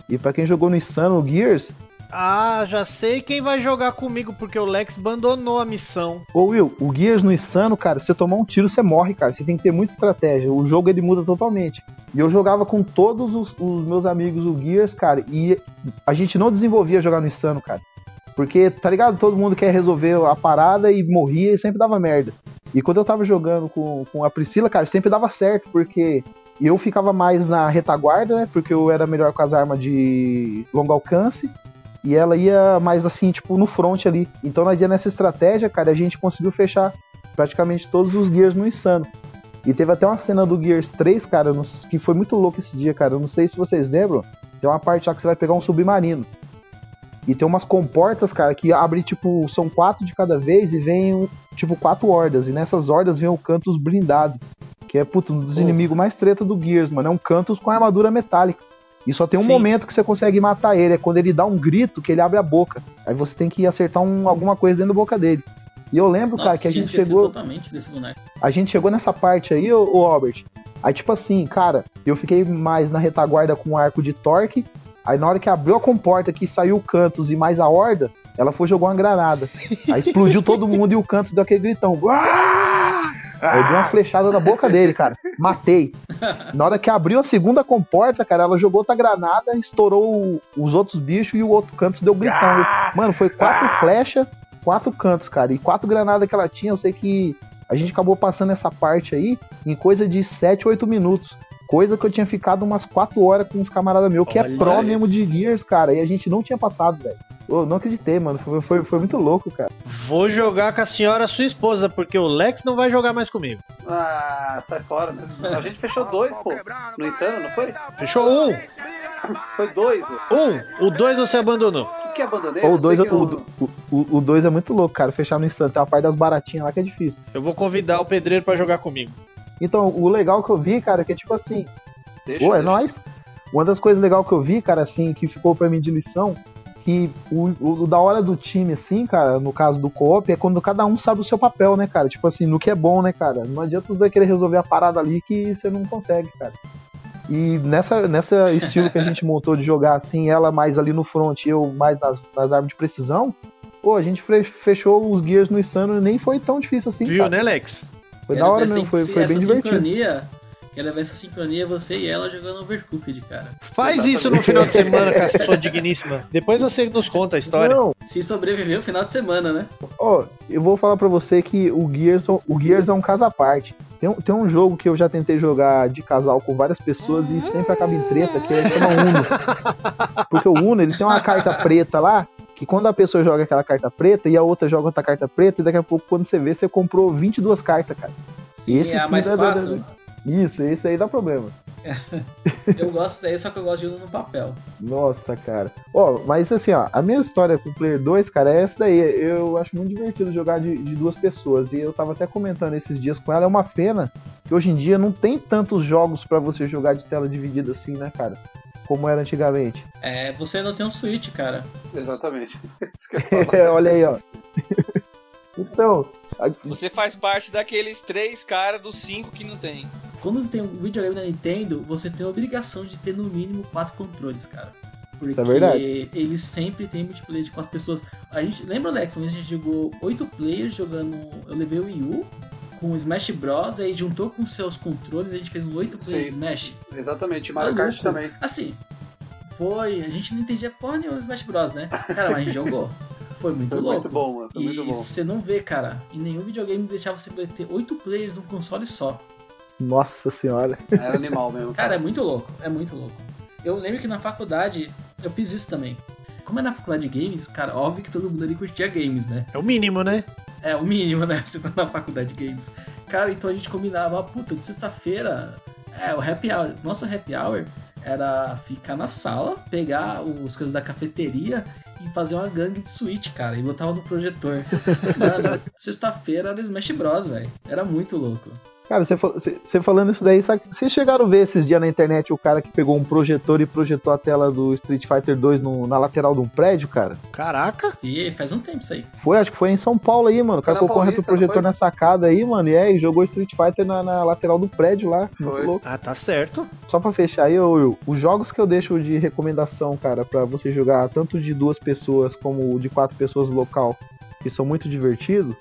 E pra quem jogou no Insano Gears, Ah, já sei quem vai jogar comigo, porque o Lex abandonou a missão. Ô Will, o Gears no Insano, cara, se você tomar um tiro, você morre, cara. Você tem que ter muita estratégia. O jogo ele muda totalmente. E eu jogava com todos os, os meus amigos o Gears, cara, e a gente não desenvolvia jogar no Insano, cara. Porque, tá ligado? Todo mundo quer resolver a parada e morria e sempre dava merda. E quando eu tava jogando com, com a Priscila, cara, sempre dava certo, porque eu ficava mais na retaguarda, né? Porque eu era melhor com as armas de longo alcance. E ela ia mais assim, tipo, no front ali. Então nós ia nessa estratégia, cara, a gente conseguiu fechar praticamente todos os Gears no Insano. E teve até uma cena do Gears 3, cara, que foi muito louco esse dia, cara. Eu não sei se vocês lembram. Tem uma parte lá que você vai pegar um submarino. E tem umas comportas, cara, que abre, tipo, são quatro de cada vez e vem, tipo, quatro hordas. E nessas hordas vem o Cantus blindado. Que é, puto, um dos inimigos mais treta do Gears, mano. É um Cantus com armadura metálica. E só tem um Sim. momento que você consegue matar ele, é quando ele dá um grito que ele abre a boca. Aí você tem que acertar um- alguma coisa dentro da boca dele. E eu lembro, Nossa, cara, que a gente chegou. totalmente desse boneco. A gente chegou nessa parte aí, ô Albert. Aí, tipo assim, cara, eu fiquei mais na retaguarda com o arco de torque. Aí, na hora que abriu a comporta, que saiu o Cantus e mais a horda, ela foi jogar uma granada. Aí explodiu todo mundo e o Cantus deu aquele gritão. Eu dei uma flechada na boca dele, cara. Matei. Na hora que abriu a segunda comporta, cara, ela jogou outra granada, estourou o- os outros bichos e o outro Cantus deu gritão. Mano, foi quatro flechas, quatro cantos, cara. E quatro granadas que ela tinha, eu sei que a gente acabou passando essa parte aí em coisa de 7, 8 minutos. Coisa que eu tinha ficado umas 4 horas com uns camaradas meus, que é Olha pró aí. mesmo de Gears, cara. E a gente não tinha passado, velho. Eu não acreditei, mano. Foi, foi, foi muito louco, cara. Vou jogar com a senhora sua esposa, porque o Lex não vai jogar mais comigo. Ah, sai fora. A gente fechou dois, pô. No Insano, não foi? Fechou um. Foi dois. O Um. O dois você abandonou. que, que abandonei? O 2 sei que o, eu- o, o, o dois é muito louco, cara. Fechar no instante. Tem uma parte das baratinhas lá que é difícil. Eu vou convidar o pedreiro pra jogar comigo. Então, o legal que eu vi, cara, é que é tipo assim. Deixa, Pô, é nóis. Uma das coisas legais que eu vi, cara, assim, que ficou pra mim de lição, que o, o- o da hora do time, assim, cara, no caso do co-op, é quando cada um sabe o seu papel, né, cara? Tipo assim, no que é bom, né, cara? Não adianta os dois querer resolver a parada ali que você não consegue, cara. E nessa, nessa [LAUGHS] estilo que a gente montou de jogar assim, ela mais ali no front e eu mais nas, nas armas de precisão, pô, a gente fechou os gears no Insano e nem foi tão difícil assim, Viu, cara. né, Lex? Foi da hora mesmo, foi, foi bem divertido. sincronia, Quero ver essa sincronia, você e ela jogando Overcooked, cara. Faz isso no final de semana com a sua digníssima. Depois você nos conta a história. Não, Se sobreviver o final de semana, né? Ó, eu vou falar pra você que o Gears, o Gears é um caso à parte. Tem, um- tem um jogo que eu já tentei jogar de casal com várias pessoas e sempre acaba em treta, que é chama Uno. [LAUGHS] Porque o Uno, ele tem uma carta preta lá, que quando a pessoa joga aquela carta preta e a outra joga outra carta preta, e daqui a pouco, quando você vê, você comprou 22 cartas, cara. Sim, Esse é sim mais dá- quatro. dá- Isso, esse aí dá problema. [LAUGHS] Eu gosto daí, só que eu gosto de no papel. Nossa, cara. Ó, mas assim, ó, a minha história com o Player 2, cara, é essa daí. Eu acho muito divertido jogar de, de duas pessoas. E eu tava até comentando esses dias com ela. É uma pena que hoje em dia não tem tantos jogos pra você jogar de tela dividida assim, né, cara? Como era antigamente. É, você não tem um Switch, cara. Exatamente. [LAUGHS] Isso. É, [LAUGHS] olha aí, ó. então, a- Você faz parte daqueles três caras dos cinco que não tem. Quando você tem um videogame da Nintendo, você tem a obrigação de ter no mínimo quatro controles, cara. Porque é verdade. eles sempre tem multiplayer de quatro pessoas. A gente, lembra, Alex, vez a gente jogou oito players jogando. Eu levei o Wii U com o Smash Bros. Aí juntou com seus controles, a gente fez um oito player Sim. Smash. Exatamente. Mario Maluco. Kart também. Assim, foi. A gente não entendia porra nenhuma do Smash Bros, né? Cara, mas a gente jogou. Foi muito Foi louco. muito bom, mano. Foi E muito bom. você não vê, cara, em nenhum videogame deixar você ter oito players num console só. nossa senhora. Era animal mesmo. Cara, é muito louco, é muito louco. Eu lembro que na faculdade eu fiz isso também. Como é na faculdade de games, cara, óbvio que todo mundo ali curtia games, né? É o mínimo, né? É o mínimo, né? [LAUGHS] Você tá na faculdade de games. Cara, então a gente combinava, ah, puta, de sexta-feira, é, o happy hour. Nosso happy hour era ficar na sala, pegar os coisas da cafeteria e fazer uma gangue de Switch, cara, e botava no projetor. [LAUGHS] Mano, sexta-feira era Smash Bros, velho. Era muito louco. Cara, você, fal- você- você falando isso daí, sabe- vocês chegaram a ver esses dias na internet o cara que pegou um projetor e projetou a tela do Street Fighter 2 no- na lateral de um prédio, cara? Caraca! E faz um tempo isso aí. Foi, acho que foi em São Paulo aí, mano. O cara colocou um não foi? na sacada aí, mano, e é, e jogou Street Fighter na, na lateral do prédio lá. Foi. louco. Ah, tá certo. Só pra fechar aí, ô, Will, os jogos que eu deixo de recomendação, cara, pra você jogar tanto de duas pessoas como de quatro pessoas local, que são muito divertidos,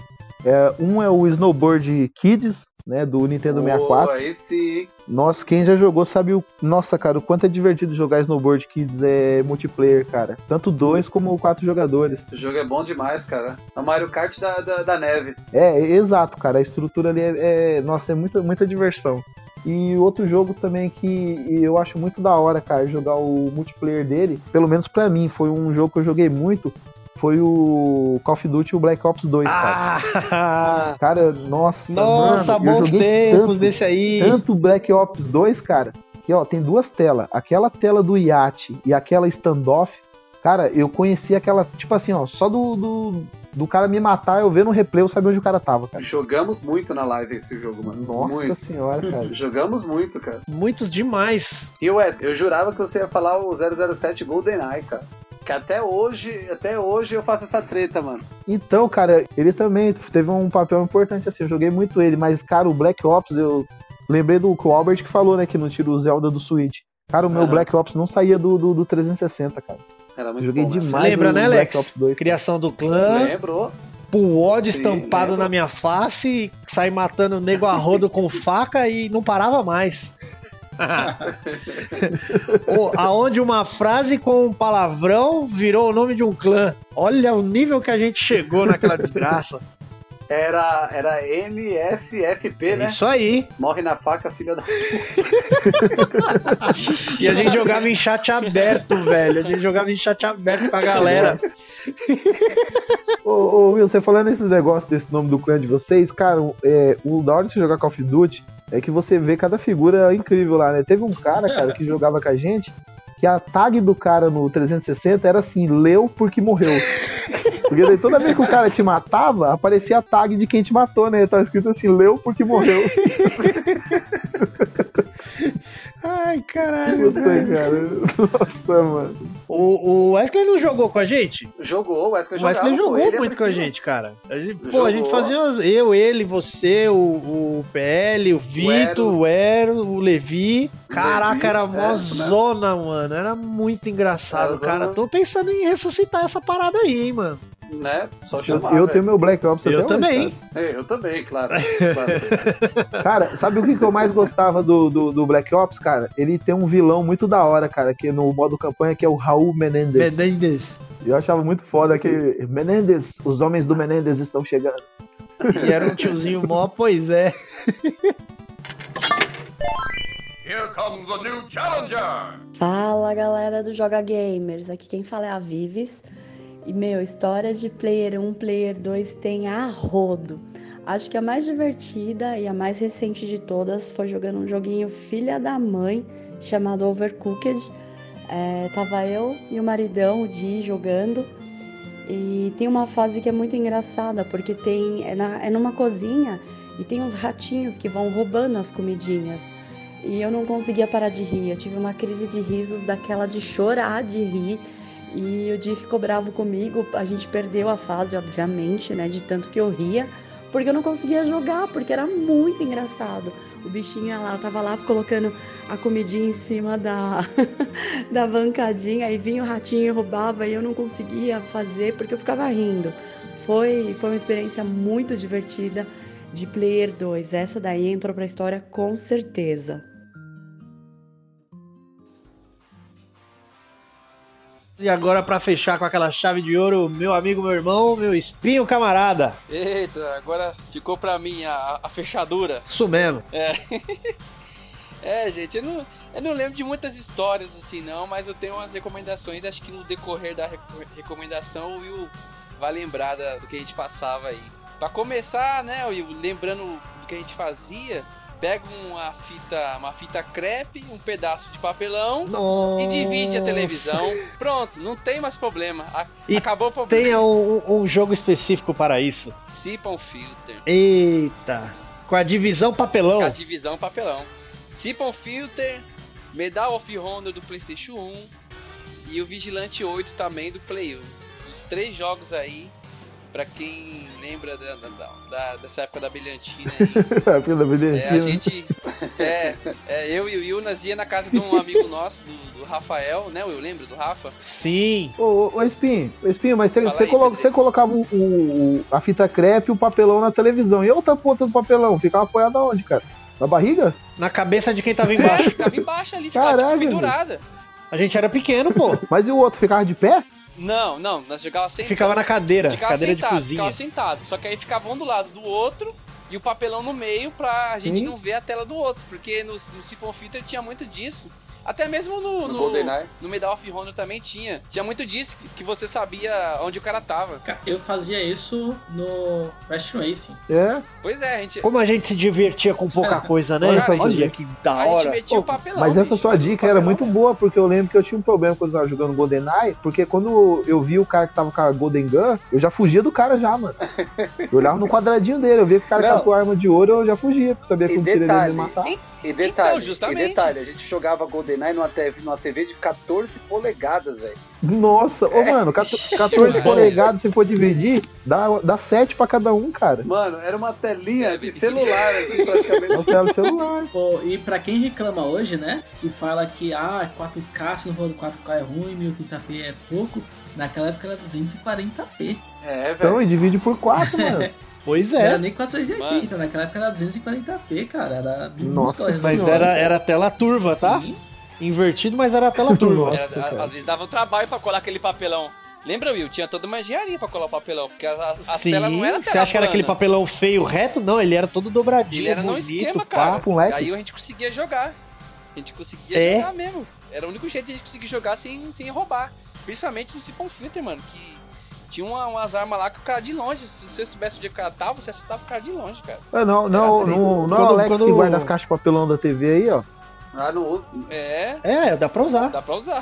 é, um é o Snowboard Kids, né, do Nintendo 64. Pô, aí sim. Nossa, quem já jogou sabe o. Nossa, cara, o quanto é divertido jogar Snowboard Kids é multiplayer, cara. Tanto dois como quatro jogadores. O jogo é bom demais, cara. É o Mario Kart da, da, da neve. É, é, exato, cara. A estrutura ali é. é- nossa, é muita, muita diversão. E outro jogo também que eu acho muito da hora, cara, jogar o multiplayer dele, pelo menos pra mim, foi um jogo que eu joguei muito, foi o Call of Duty o Black Ops 2, cara. Ah! Cara, nossa, Nossa, mano, bons tempos tanto, desse aí. tanto Black Ops 2, cara, que ó, tem duas telas. Aquela tela do iate e aquela standoff, cara, eu conheci aquela, tipo assim, ó, só do, do, do cara me matar, eu ver no replay, eu sabia onde o cara tava, cara. Jogamos muito na live esse jogo, mano. Nossa muito. senhora, cara. [LAUGHS] Jogamos muito, cara. Muitos demais. E Wesley, eu jurava que você ia falar o 007 GoldenEye, cara. Que até hoje, até hoje eu faço essa treta, mano. Então, cara, ele também teve um papel importante assim. Eu joguei muito ele, mas, cara, o Black Ops, eu lembrei do que o Albert que falou, né, que não tira o Zelda do Switch. Cara, o meu Aham. Black Ops não saía do, do, do 360, cara. Era muito Joguei bom, né? demais Lembra, o né, Black Alex? Ops 2. Criação do clã, Lembrou? puod estampado lembro. na minha face, saí matando o nego a rodo com faca e não parava mais. [LAUGHS] Aonde uma frase com um palavrão virou o nome de um clã. Olha o nível que a gente chegou naquela desgraça. Era, era MFFP, né? Isso aí. Morre na faca, filha da. [LAUGHS] E a gente jogava em chat aberto, velho. A gente jogava em chat aberto com a galera. [LAUGHS] Ô, ô, Will, você falando esses negócios desse nome do clã de vocês, cara, é, o da hora de você jogar Call of Duty é que você vê cada figura incrível lá, né? Teve um cara, cara, que jogava com a gente, que a tag do cara no 360 era assim, leu porque morreu. Porque daí toda vez que o cara te matava, aparecia a tag de quem te matou, né? Tava escrito assim, leu porque morreu. [LAUGHS] Ai, caralho. Puta, cara. Nossa, mano. O, o Wesley não jogou com a gente? Jogou, o Wesley O Wesley jogava, jogou ele muito com a gente, cara. A gente, pô, Jogou. a gente fazia eu, ele, você, o, o PL, o Vitor, o Ero, o Levi. Caraca, era é, mó mesmo. zona, mano. Era muito engraçado, Era cara. zona. Tô pensando em ressuscitar essa parada aí, hein, mano. Né? Só Eu, chamar. eu velho. tenho meu Black Ops até Eu hoje, também. cara. É, eu também, claro. [LAUGHS] claro. Cara, sabe o que, que eu mais gostava do, do, do Black Ops, cara? Ele tem um vilão muito da hora, cara, que no modo campanha, que é o Raul Menendez. Menendez. Eu achava muito foda aquele. Menendez, os homens do Menendez estão chegando. E era um tiozinho mó, pois é. Here comes a new challenger. Fala galera do Joga Gamers, aqui quem fala é a Vives. E meu, histórias de Player 1, Player 2 tem a rodo. Acho que a mais divertida e a mais recente de todas foi jogando um joguinho filha da mãe chamado Overcooked. É, tava eu e o maridão, o Di, jogando. E tem uma fase que é muito engraçada, porque tem é, na- é numa cozinha e tem uns ratinhos que vão roubando as comidinhas. E eu não conseguia parar de rir. Eu tive uma crise de risos daquela de chorar de rir. E o Di ficou bravo comigo. A gente perdeu a fase, obviamente, né? De tanto que eu ria. Porque eu não conseguia jogar, porque era muito engraçado. O bichinho lá, tava lá colocando a comidinha em cima da, [LAUGHS] da bancadinha. Aí vinha o ratinho e roubava e eu não conseguia fazer porque eu ficava rindo. Foi, foi uma experiência muito divertida de Player 2. Essa daí entrou pra história com certeza. E agora, pra fechar com aquela chave de ouro, meu amigo, meu irmão, meu espinho camarada. Eita, agora ficou pra mim a, a fechadura. Isso mesmo. É. [LAUGHS] é, gente, eu não, eu não lembro de muitas histórias assim, não, mas eu tenho umas recomendações. Acho que no decorrer da reco- recomendação o Will vai lembrar da- do que a gente passava aí. Pra começar, né, Will, lembrando do que a gente fazia, pega uma fita, uma fita crepe, um pedaço de papelão Nossa. e divide a televisão. Pronto, não tem mais problema. A- E acabou o problema. Tenha um, um jogo específico para isso. Siphon Filter. Eita. Com a divisão papelão. Com a divisão papelão. Sipon Filter, Medal of Honor do PlayStation 1 e o Vigilante 8 também do Play 1. Os três jogos aí, pra quem lembra da, da- da- dessa época da brilhantina aí. [LAUGHS] Pela É, brilhantina. a gente. É, é, eu e o Will, nós ia na casa de um amigo nosso, do, do Rafael, né? Eu lembro do Rafa. Sim. Ô, ô, ô, Espinho, ô, Espinho, mas você, colo- colocava o, o- a fita crepe e o papelão na televisão. E a outra ponta do papelão? Ficava apoiada onde, cara? Na barriga? Na cabeça de quem tava embaixo. É, ficava embaixo ali, ficava Caraca, tipo, pendurada. A gente era pequeno, pô. Mas e o outro? Ficava de pé? Não, não, nós jogávamos sentado. Ficava na cadeira, Ficava cadeira de sentado, cozinha. ficava sentado. Só que aí ficava um do lado do outro e o papelão no meio pra gente Sim. não ver a tela do outro. Porque no, no Sipon Filter tinha muito disso. Até mesmo no, No no, GoldenEye. no Medal of Honor também tinha. Tinha muito disso que, que você sabia onde o cara tava. Ca- Eu fazia isso no Crash Racing. É. Pois é, a gente. Como a gente se divertia com pouca [LAUGHS] coisa, né? Olha gente. que da a gente hora. metia o Pô, papelão. Mas essa sua dica era muito boa, porque eu lembro que eu tinha um problema quando eu tava jogando GoldenEye, porque quando eu vi o cara que tava com a Golden Gun, eu já fugia do cara já, mano. Eu olhava no quadradinho dele, eu via que o cara Não. catou a arma de ouro, eu já fugia, porque sabia que E eu queria ele detalhe, me matar. E detalhe, Então, justamente. e detalhe, a gente jogava GoldenEye numa TV, numa TV de 14 polegadas, velho. Nossa, ô mano, 14 polegadas, se for dividir, dá, dá 7 pra cada um, cara. Mano, era uma telinha É, de celular, assim, [LAUGHS] praticamente. É o tela celular. Pô, e pra quem reclama hoje, né? Que fala que ah, 4K, se não for 4K é ruim, 1080p é pouco. Naquela época era 240p. É, velho. Então, e divide por 4, [LAUGHS] mano. Pois Não era é. nem 480, naquela época era 240p, cara. Era Nossa Mas Senhora. era, era tela turva, tá? Invertido, mas era tela turva. Era- a- às vezes dava um trabalho pra colar aquele papelão. Lembra, Will? Tinha toda uma engenharia pra colar o papelão, porque a, a, a Sim, tela não era você acha que era aquele plana. papelão feio, reto? Não, ele era todo dobradinho, Ele era no bonito, esquema, pá. cara. papo, moleque. Aí a gente conseguia jogar. A gente conseguia É? jogar mesmo. Era o único jeito de a gente conseguir jogar sem, sem roubar. Principalmente no Sipon Filter, mano, que tinha uma- umas armas lá que o cara de longe, se você soubesse onde o cara tava, você acertava o cara de longe, cara. Ah, não, não, Era não, não é o Quando- Alex que quando- guarda as caixas de papelão da TV aí, ó. Ah, não uso. É, É, dá pra usar. dá pra usar.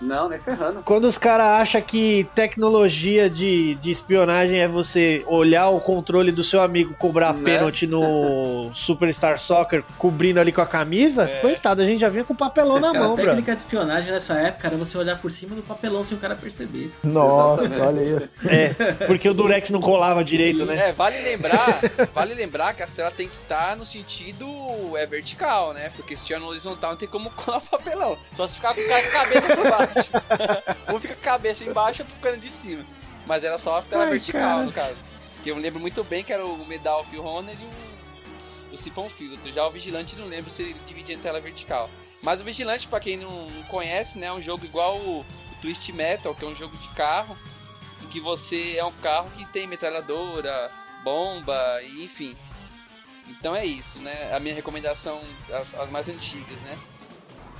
Não, nem ferrando. Quando os caras acham que tecnologia de, de espionagem é você olhar o controle do seu amigo cobrar Né? pênalti no [LAUGHS] Superstar Soccer cobrindo ali com a camisa, É. coitado, a gente já vinha com o papelão na Cara, mão, a bro. técnica de espionagem nessa época era você olhar por cima do papelão sem o cara perceber. Nossa, Exatamente. olha aí. É, porque o Durex não colava direito, né? É, vale lembrar, vale lembrar que as telas tem que estar no sentido é vertical, né? Porque se tiver no horizontal não tem como [LAUGHS] colar papelão. Só se ficar com a cabeça por baixo. [LAUGHS] um fica com a cabeça embaixo e outro ficando de cima. Mas era só a tela Ai, vertical, cara. no caso. Que eu me lembro muito bem que era o Medal of Honor e o, o Sipon Filter. Já o Vigilante não lembro se ele dividia em tela vertical. Mas o Vigilante, pra quem não, não conhece, né, é um jogo igual o, o Twist Metal, que é um jogo de carro, em que você é um carro que tem metralhadora, bomba, e enfim. Então é isso, né? A minha recomendação, as, as mais antigas, né?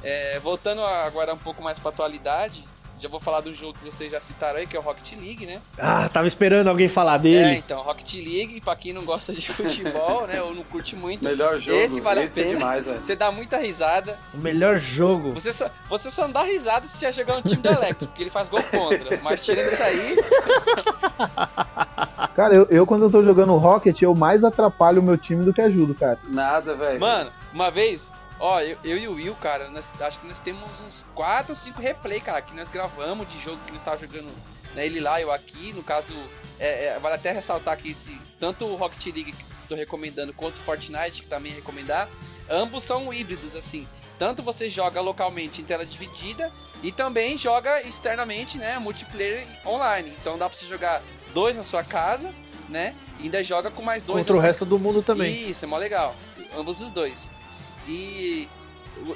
É, voltando agora um pouco mais pra atualidade, já vou falar do jogo que vocês já citaram aí, que é o Rocket League, né? Ah, tava esperando alguém falar É, dele. então, Rocket League, pra quem não gosta de [LAUGHS] futebol, né? Ou não curte muito, Melhor jogo. esse vale esse a é pena. demais, velho. Você dá muita risada. O melhor jogo. Você só, você só não dá risada se já chegar no time do Electro, porque ele faz gol contra. Mas tirando isso aí, [LAUGHS] Cara, eu, eu quando eu tô jogando Rocket, eu mais atrapalho o meu time do que ajudo, cara. Nada, velho. Mano, uma vez, ó, eu, eu e o Will, cara, nós- acho que nós temos uns 4 ou 5 replay, cara, que nós gravamos de jogo que nós tava jogando, né, ele lá, eu aqui, no caso, é, é, vale até ressaltar que esse, tanto o Rocket League que tô recomendando, quanto o Fortnite, que também recomendar, ambos são híbridos, assim, tanto você joga localmente em tela dividida, e também joga externamente, né, multiplayer online, então dá pra você jogar dois na sua casa, né, e ainda joga com mais dois Contra o resto do mundo também. isso, é mó legal. Ambos os dois. E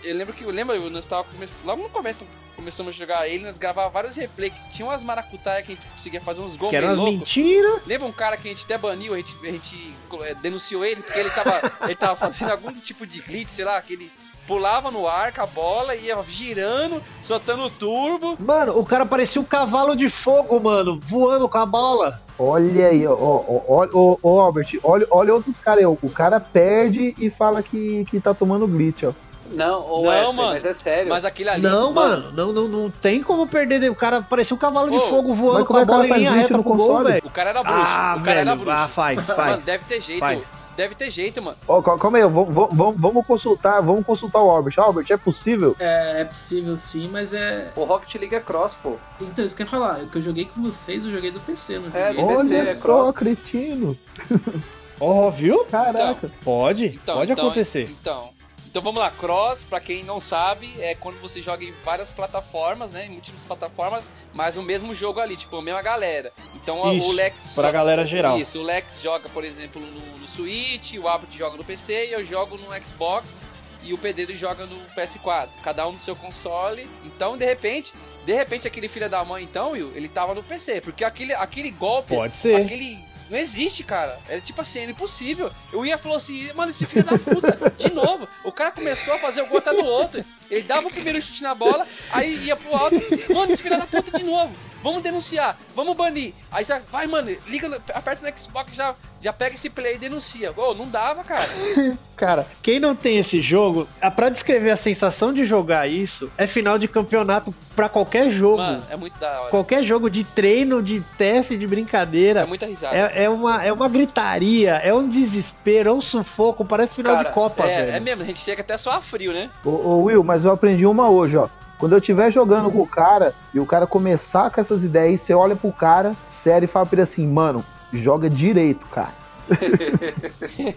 eu- lembro que eu lembro, nós tava come... logo no começo começamos a jogar ele, nós gravava vários replays que tinha umas maracutaias que a gente conseguia fazer uns gols Que eram mentiras. Lembra um cara que a gente até baniu, a gente, a gente é, denunciou ele porque ele tava, ele tava fazendo algum tipo de glitch, sei lá, que ele pulava no ar com a bola, ia girando, soltando turbo. Mano, o cara parecia um cavalo de fogo, mano, voando com a bola. Olha aí, ó, ó, ó, ó, ó, Albert, olha, olha outros caras. O cara perde e fala que, que tá tomando glitch, ó. Não, ô Não, Wesley, mano. mas é sério. Mas aquele ali. Não, mano, não, não, não tem como perder. O cara parecia um cavalo de Ô, fogo voando com a é o bola em faz linha glitch reta no pro gol, console? velho? O cara era bruxo. Ah, o cara era velho, bruxo. ah, faz, Mano, faz. deve ter jeito. Faz. Deve ter jeito, mano. Ó, cal- calma aí, vamos, consultar, vamos consultar o Albert. Albert, é possível? É, é possível sim, mas é. O Rocket League é cross, pô. Então, isso que eu ia falar. O que eu joguei com vocês, eu joguei do PC, não É, joguei. Olha é só, cross. cretino. [LAUGHS] Ó, viu? Caraca. Pode, Então, pode então, acontecer. Então, então vamos lá, cross, pra quem não sabe, é quando você joga em várias plataformas, né? Em múltiplas plataformas, mas no mesmo jogo ali, tipo, a mesma galera. Então Isso, o Lex. pra galera geral. Isso, o Lex joga, por exemplo, no, no Switch, o Albert joga no PC e eu jogo no Xbox e o Pedreiro joga no PS4. Cada um no seu console. Então, de repente, de repente, aquele filho da mãe, então, Will, ele tava no PC. Porque aquele, aquele golpe. Pode ser. Aquele. Não existe, cara. É tipo assim, é impossível. Eu ia falou assim, mano, esse filho da puta, de novo. O cara começou a fazer o gol até do outro. Ele dava o primeiro chute na bola, aí ia pro alto. Mano, esse filho da puta de novo. Vamos denunciar, vamos banir. Aí já, vai, mano, liga, no- aperta no Xbox, já, já pega esse play e denuncia. Ô, não dava, cara. [LAUGHS] Cara, quem não tem esse jogo, pra descrever a sensação de jogar isso, é final de campeonato pra qualquer jogo. Mano, é muito da hora. Qualquer jogo de treino, de teste, de brincadeira. É muita risada. É, é uma, é uma gritaria, é um desespero, é um sufoco, parece final Cara, de Copa, é, velho. é mesmo, a gente chega até a suar frio, né? Ô, ô, Will, mas eu aprendi uma hoje, ó. Quando eu estiver jogando com o cara e o cara começar com essas ideias, você olha pro cara, sério, e fala pra ele assim, mano, joga direito, cara.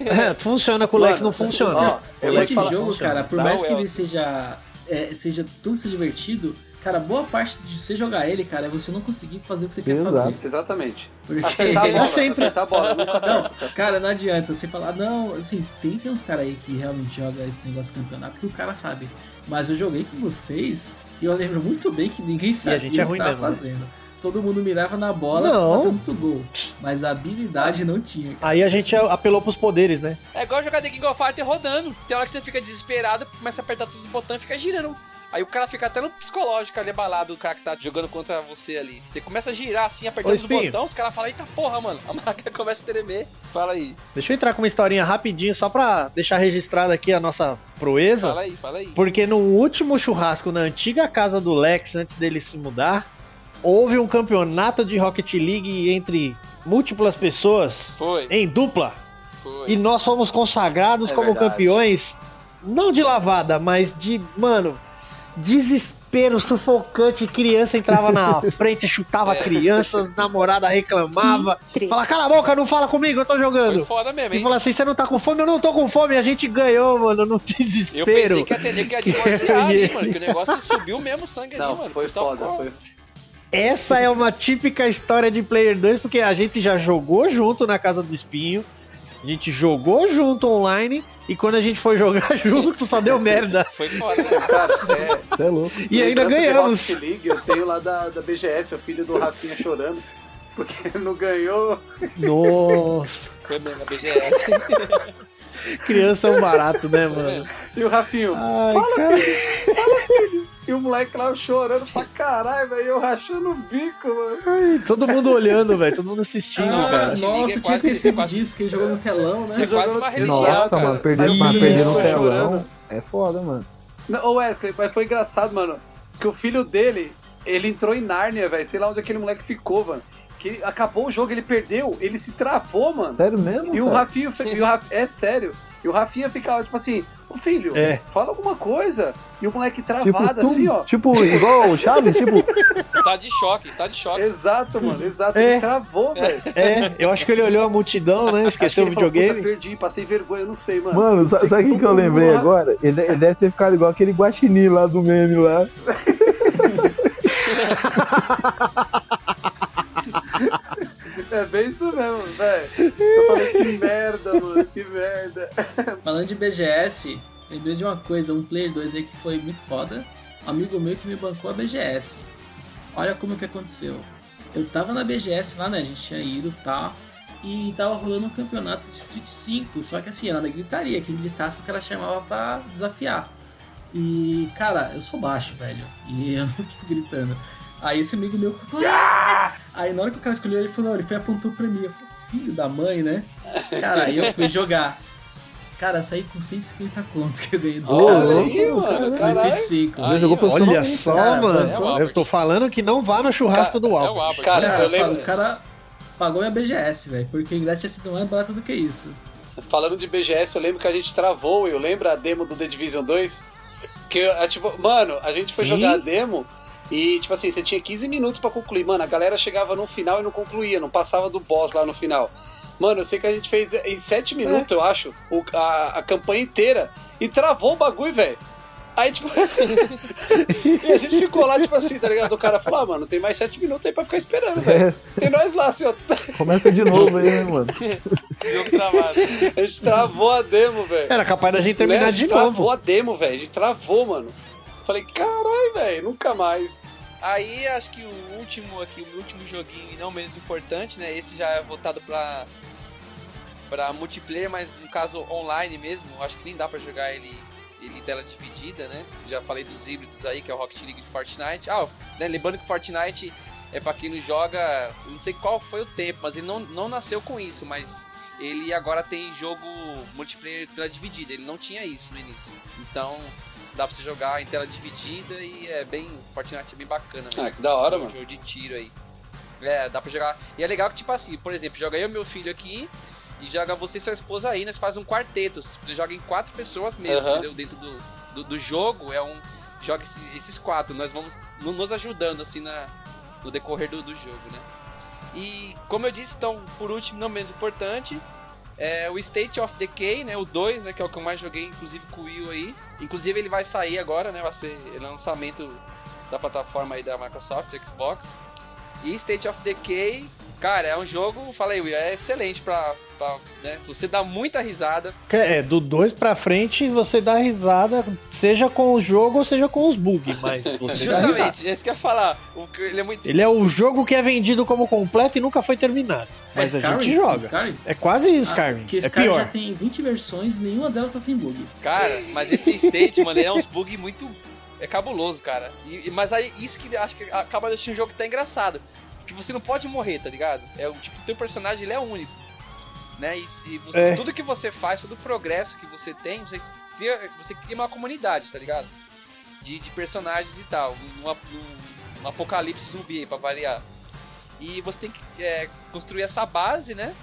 É, funciona com o Lex, não funciona. Ó, Esse jogo, funciona. cara, por Dá mais que ele seja. é, seja tudo se divertido, cara, boa parte de você jogar ele, cara, é você não conseguir fazer o que você quer Exato. fazer. Exatamente. Porque- Acertar a [LAUGHS] bola, É sempre. acertar a bola, nunca. Não, cara, não adianta você falar, não, assim, tem, tem uns caras aí que realmente jogam esse negócio de campeonato que o cara sabe. Mas eu joguei com vocês e eu lembro muito bem que ninguém sabia gente é o que tava mesmo, né? fazendo. Todo mundo mirava na bola, Não. muito gol. Mas a habilidade não tinha. cara. Aí a gente apelou pros poderes, né? É igual jogar The King of Fighters rodando. Tem hora que você fica desesperado, começa a apertar todos os botões e fica girando. Aí o cara fica até no psicológico ali abalado, o cara que tá jogando contra você ali. Você começa a girar assim, apertando Ô, os botões, os caras falam, eita porra, mano. A máquina [LAUGHS] começa a tremer. Fala aí, Deixa eu entrar com uma historinha rapidinho, só pra deixar registrada aqui a nossa proeza. fala aí, fala aí. Porque no último churrasco na antiga casa do Lex, antes dele se mudar, houve um campeonato de Rocket League entre múltiplas pessoas, Foi, em dupla. foi. E nós fomos consagrados É como verdade. campeões, não de lavada, mas de, mano, desespero sufocante. Criança entrava na [LAUGHS] frente, chutava a É. criança, namorada reclamava. Fala, cala a boca, não fala comigo, eu tô Foi jogando. foda mesmo, E hein? fala assim: você não tá com fome? Eu não tô com fome. A gente ganhou, mano, no [LAUGHS] Eu desespero. pensei que ia ter nego que ia divorciar ali, ele- mano. Que o negócio subiu mesmo o sangue ali, Não, mano. O foi foda. ficou- Foi... Essa é uma típica história de Player 2, porque a gente já jogou junto na casa do Espinho, a gente jogou junto online, e quando a gente foi jogar [LAUGHS] junto só deu merda. Foi foda, né? Cara, é, Você é louco. E ainda ganhamos. League, eu tenho lá da, da BGS, o filho do Rafinha chorando. Porque [LAUGHS] não ganhou. Nossa, Foi mesmo, a BGS. Criança é um barato, né, mano? E o Rafinho, Ai, cara. e o moleque lá chorando pra caralho, velho. Eu rachando o bico, mano. Todo mundo olhando, velho, todo mundo assistindo, Ah, cara. Nossa, eu tinha esquecido disso, que ele jogou no telão, né? É quase uma religião, Nossa, cara. mano, perder, Isso. mas perder no Chorando. telão é foda, mano. Não, Ô Wesley, mas foi engraçado, mano. Que o filho dele, ele entrou em Nárnia, velho. Sei lá onde aquele moleque ficou, mano. Que acabou o jogo, ele perdeu, ele se travou, mano. Sério mesmo? E o? Rafinha, e o Raf- é sério. E o Rafinha ficava tipo assim, ô filho, É. fala alguma coisa. E o moleque Tipo, travado tum, assim, ó. tipo, igual o Chaves, tipo, Está [LAUGHS] de choque, está de choque. Exato, mano, exato. É. Ele travou, velho. É, eu acho que ele olhou a multidão, né? Esqueceu o falou, videogame. Puta, perdi, passei vergonha, eu não sei, mano. mano, sa- sabe o que, que eu lembrei lá- agora? Ele, ele deve ter ficado igual aquele guaxinim lá do meme lá. [LAUGHS] É bem isso mesmo, velho. Eu falei, que merda, mano, que merda. [LAUGHS] Falando de BGS, lembrei de uma coisa, um Player 2 aí que foi muito foda. Um amigo meu que me bancou a BGS. Olha como que aconteceu. Eu tava na BGS lá, né? A gente tinha ido e tal. E tava rolando um campeonato de Street 5. Só que assim, era na gritaria. Quem gritasse o ela chamava pra desafiar. E, cara, eu sou baixo, velho. E eu não fico gritando. Aí esse amigo meu. "Ah!" Aí na hora que o cara escolheu, ele falou, ele foi e apontou pra mim. Eu falei, filho da mãe, né? Cara, aí eu fui jogar. Cara, saí com 150 conto que eu ganhei dos Ô, caras. aí, mano, No caralho. Street 5. Aí, jogou Olha só, cara, mano. é eu tô falando que não vá no churrasco do É o Albert. Albert. Cara, Cara, eu lembro- O cara pagou minha BGS, velho, porque o ingresso tinha sido mais barato do que isso. falando de BGS, eu lembro que a gente travou, eu lembro a demo do The Division 2? Que, é, tipo, mano, a gente foi Sim. jogar a demo e, tipo assim, você tinha 15 minutos pra concluir. Mano, a galera chegava no final e não concluía, não passava do boss lá no final. Mano, eu sei que a gente fez em 7 minutos, eu acho, o- a, a campanha inteira e travou o bagulho, velho. Aí, tipo. [LAUGHS] e a gente ficou lá, tipo assim, tá ligado? O cara falou, ah, mano, tem mais 7 minutos aí pra ficar esperando, velho. E nós lá, assim, ó. Começa de novo aí, né, mano? [LAUGHS] Jogo travado. A gente travou a demo, velho. Era capaz da gente terminar Né? A de gente novo. Travou a demo, velho. A gente travou, mano. Falei, caralho, velho, nunca mais. Aí acho que o último aqui, o último joguinho, e não menos importante, né? Esse já é voltado pra, pra multiplayer, mas no caso online mesmo. Acho que nem dá pra jogar ele, ele tela dividida, né? Já falei dos híbridos aí, que é o Rocket League de Fortnite. Ah, né, lembrando que Fortnite é pra quem não joga, não sei qual foi o tempo, mas ele não, não nasceu com isso, mas ele agora tem jogo multiplayer tela dividida. Ele não tinha isso no início. Então dá pra você jogar em tela dividida e é bem. Fortnite é bem bacana mesmo. Ah, que da hora, Um mano. Jogo de tiro aí. É, dá pra jogar. E é legal que, tipo assim, por exemplo, joga eu e meu filho aqui e joga você e sua esposa aí, nós faz um quarteto. Você joga em quatro pessoas mesmo, Aham. entendeu? Dentro do, do, do jogo é um. Joga esse- esses quatro. Nós vamos no- nos ajudando assim na, no decorrer do, do jogo, né? E como eu disse, então, por último, não menos importante, é o State of Decay, né? O 2, né? Que é o que eu mais joguei, inclusive com o Will aí. Inclusive ele vai sair agora, né? Vai ser lançamento da plataforma aí da Microsoft, Xbox. E State of Decay, cara, é um jogo, falei, Will, é excelente pra, pra né? Você dá muita risada. É, do 2 pra frente você dá risada, seja com o jogo ou seja com os bugs, mas [LAUGHS] você. Justamente, é isso que eu ia falar. Ele é muito. Ele é o jogo que é vendido como completo e nunca foi terminado. Mas a gente joga. Skyrim? É quase o Ah, Skyrim. porque é Skyrim pior. já tem 20 versões, nenhuma delas tá sem bug. Cara, mas esse state, mano, ele é uns bugs muito. É cabuloso, cara. E, e- mas aí, isso que acho que acaba deixando o jogo até engraçado. Porque você não pode morrer, tá ligado? É o tipo, teu personagem ele é único. Né? E, se você- É. tudo que você faz, todo o progresso que você tem, você cria, você cria uma comunidade, tá ligado? De, de personagens e tal. Um, um- um apocalipse zumbi aí, pra variar. E você tem que é, construir essa base, né?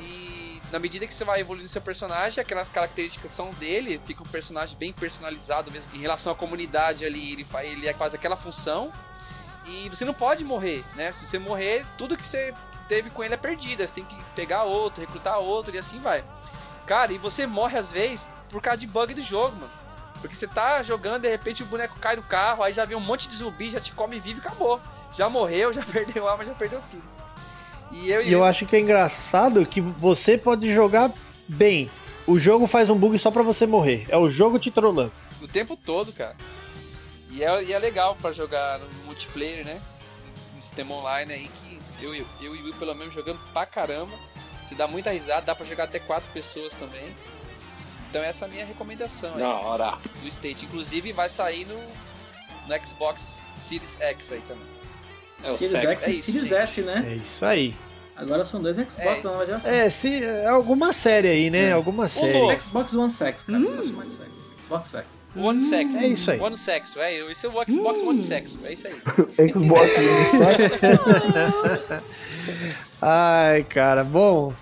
E na medida que você vai evoluindo seu personagem, aquelas características são dele, fica um personagem bem personalizado mesmo. Em relação à comunidade ali, ele, ele faz aquela função. E você não pode morrer, né? Se você morrer, tudo que você teve com ele é perdido. Você tem que pegar outro, recrutar outro e assim vai. Cara, e você morre às vezes por causa de bug do jogo, mano. Porque você tá jogando, de repente o boneco cai do carro, aí já vem um monte de zumbi, já te come vivo e acabou. Já morreu, já [LAUGHS] perdeu a arma, já perdeu tudo. E eu E eu acho que é engraçado que você pode jogar bem. O jogo faz um bug só pra você morrer. É o jogo te trollando. O tempo todo, cara. E é, e é legal pra jogar no multiplayer, né? No sistema online aí que eu, eu, eu e o Will pelo menos jogando pra caramba. Se dá muita risada, dá pra jogar até quatro pessoas também. Então essa é a minha recomendação aí. Da hora. Do State. Inclusive vai sair no, no Xbox Series X aí também. É o Series. X É e isso, Series gente. S, né? É isso aí. Agora são dois Xbox É na nova geração. É, se, é alguma série aí, né? Alguma série. Xbox One Sex, cara. Sexo. Xbox Sex. One Sexo. é isso aí. One Sexo, é. Esse é o Xbox One Sexo. É isso aí. [LAUGHS] Xbox [LAUGHS] Ai, cara, bom.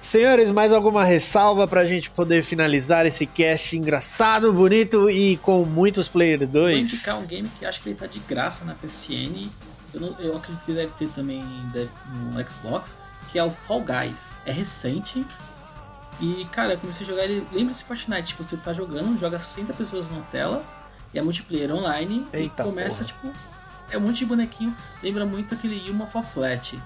Senhores, mais alguma ressalva pra gente poder finalizar esse cast engraçado, bonito e com muitos Player Vou 2? indicar um game que acho que ele tá de graça na PSN. Eu, não- eu acredito que deve ter também deve- no Xbox, que é o Fall Guys. É recente. E, cara, eu comecei a jogar ele. Lembra-se Fortnite, tipo, você tá jogando, joga 60 pessoas na tela, e é multiplayer online, Eita e começa, porra. tipo. É um monte de bonequinho. Lembra muito aquele Yuma for Flat.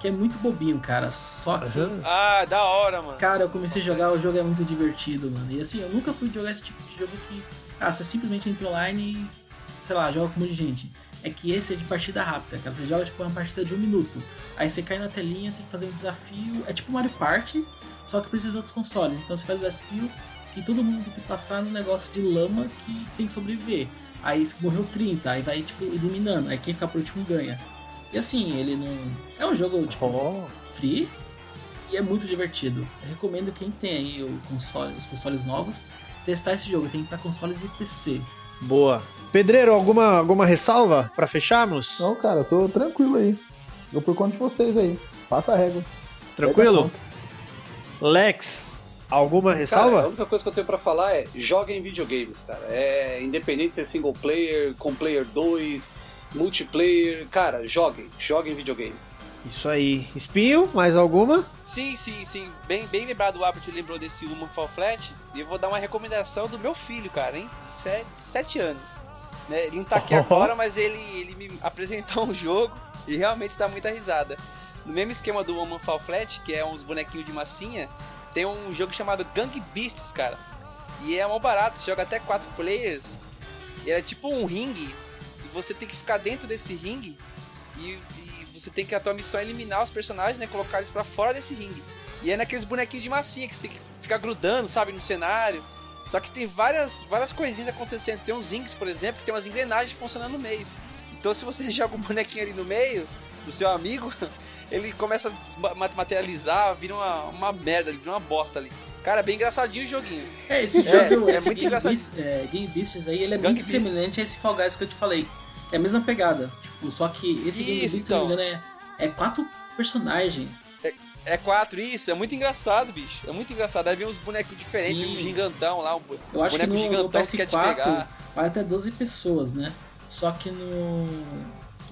Que é muito bobinho, cara. Só que. Ah, da hora, mano. Cara, eu comecei a jogar, o jogo é muito divertido, mano. E assim, eu nunca fui jogar esse tipo de jogo que. Ah, você simplesmente entra online e. Sei lá, joga com um monte de gente. É que esse é de partida rápida, cara. Você joga tipo uma partida de um minuto. Aí você cai na telinha, tem que fazer um desafio. É tipo Mario Party, só que precisa de outros consoles. Então você faz o desafio que todo mundo tem que passar no negócio de lama que tem que sobreviver. Aí morreu 30, aí vai tipo eliminando. Aí quem ficar por último ganha. E assim, ele não. É um jogo tipo free e é muito divertido. Eu recomendo quem tem aí o console, os consoles novos testar esse jogo. Tem pra consoles e PC. Boa. Pedreiro, alguma, alguma ressalva pra fecharmos? Não, cara, eu tô tranquilo aí. Eu por conta de vocês aí. Passa a régua. Tranquilo? Lex, Alguma Cara, ressalva? a única coisa que eu tenho pra falar é joguem videogames, cara. É independente se é single player, com player 2, multiplayer, cara, joguem, joguem videogame. Isso aí. Espinho, mais alguma? Sim, sim, sim. Bem, bem lembrado, o Abbott lembrou desse Human Fall Flat. E eu vou dar uma recomendação do meu filho, cara, hein? Sete, sete anos. Né? Ele não tá aqui Oh. agora, mas ele, ele me [LAUGHS] apresentou um jogo e realmente dá muita risada. No mesmo esquema do Human Fall Flat, que é uns bonequinhos de massinha, tem um jogo chamado Gang Beasts, cara. E é mó barato, joga até quatro players. É tipo um ringue. E você tem que ficar dentro desse ringue. E, e você tem que a tua missão é eliminar os personagens, né? Colocar eles pra fora desse ringue. E é naqueles bonequinhos de massinha que você tem que ficar grudando, sabe, no cenário. Só que tem várias, várias coisinhas acontecendo. Tem uns rings, por exemplo, que tem umas engrenagens funcionando no meio. Então se você [LAUGHS] joga um bonequinho ali no meio do seu amigo, ele começa a ma- materializar, vira uma, uma merda, vira uma bosta ali. Cara, é bem engraçadinho o joguinho. É, esse jogo, é, esse muito Game, engraçadinho. Beasts, é, Game Beasts aí, ele é Gang muito Beasts. semelhante a esse Fall Guys que eu te falei. É a mesma pegada. Tipo, só que esse Game Isso, Beasts, se não me então. engano, é, é quatro personagens. É quatro, isso, é muito engraçado, bicho. É muito engraçado. Aí vem uns bonecos diferentes, Sim. um gigantão lá, um Eu acho que boneco no, no gigantão que quer te PS4 pegar. vai até 12 pessoas, né? Só que no.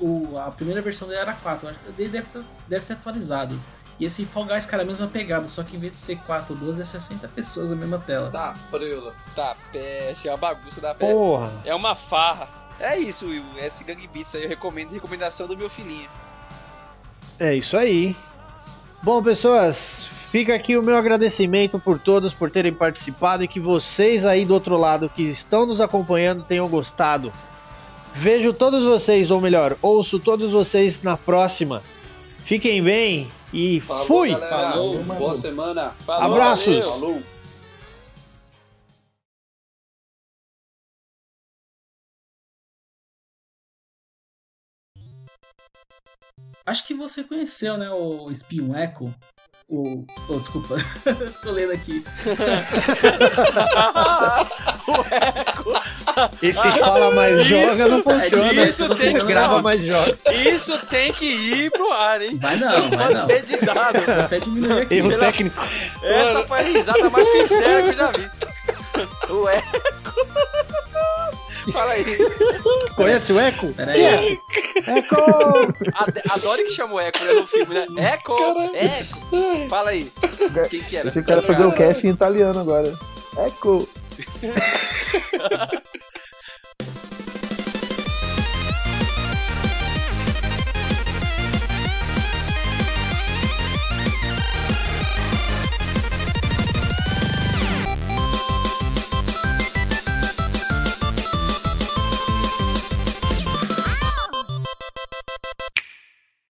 O, a primeira versão dele era 4. Acho que ele deve ter, deve ter atualizado. E esse Fall Guys, cara, é a mesma pegada, só que em vez de ser 4 ou 12, é 60 pessoas na mesma tela. Tá, Preula. Tá, peste, é uma bagunça da peste. Porra. É uma farra. É isso, Will. Esse Gang Beats aí eu recomendo, recomendação do meu filhinho. É isso aí. Bom, pessoas, fica aqui o meu agradecimento por todos por terem participado e que vocês aí do outro lado que estão nos acompanhando tenham gostado. Vejo todos vocês, ou melhor, ouço todos vocês na próxima. Fiquem bem e Falou, fui! galera. Falou, Boa semana. Falou, Abraços. valeu. Falou. Acho que você conheceu, né, o Espion Echo. O. Oh, desculpa. [LAUGHS] Tô lendo aqui. [LAUGHS] Esse fala mais joga não funciona. isso tem que- grava mais joga. Isso tem que ir pro ar, hein? Vai Isso não, vai pode não. ser editado. Vou até diminuir aqui. Erro Pela- técnico. Essa foi a risada mais sincera que eu já vi. [LAUGHS] O eco. [LAUGHS] Fala aí. Conhece o Eco? Pera Que é? Ade- Adoro que chama o Eco né, no filme, né? Eco! Eco! Fala aí. Quem que era? Era fazer o cast em italiano agora. Eco. [LAUGHS]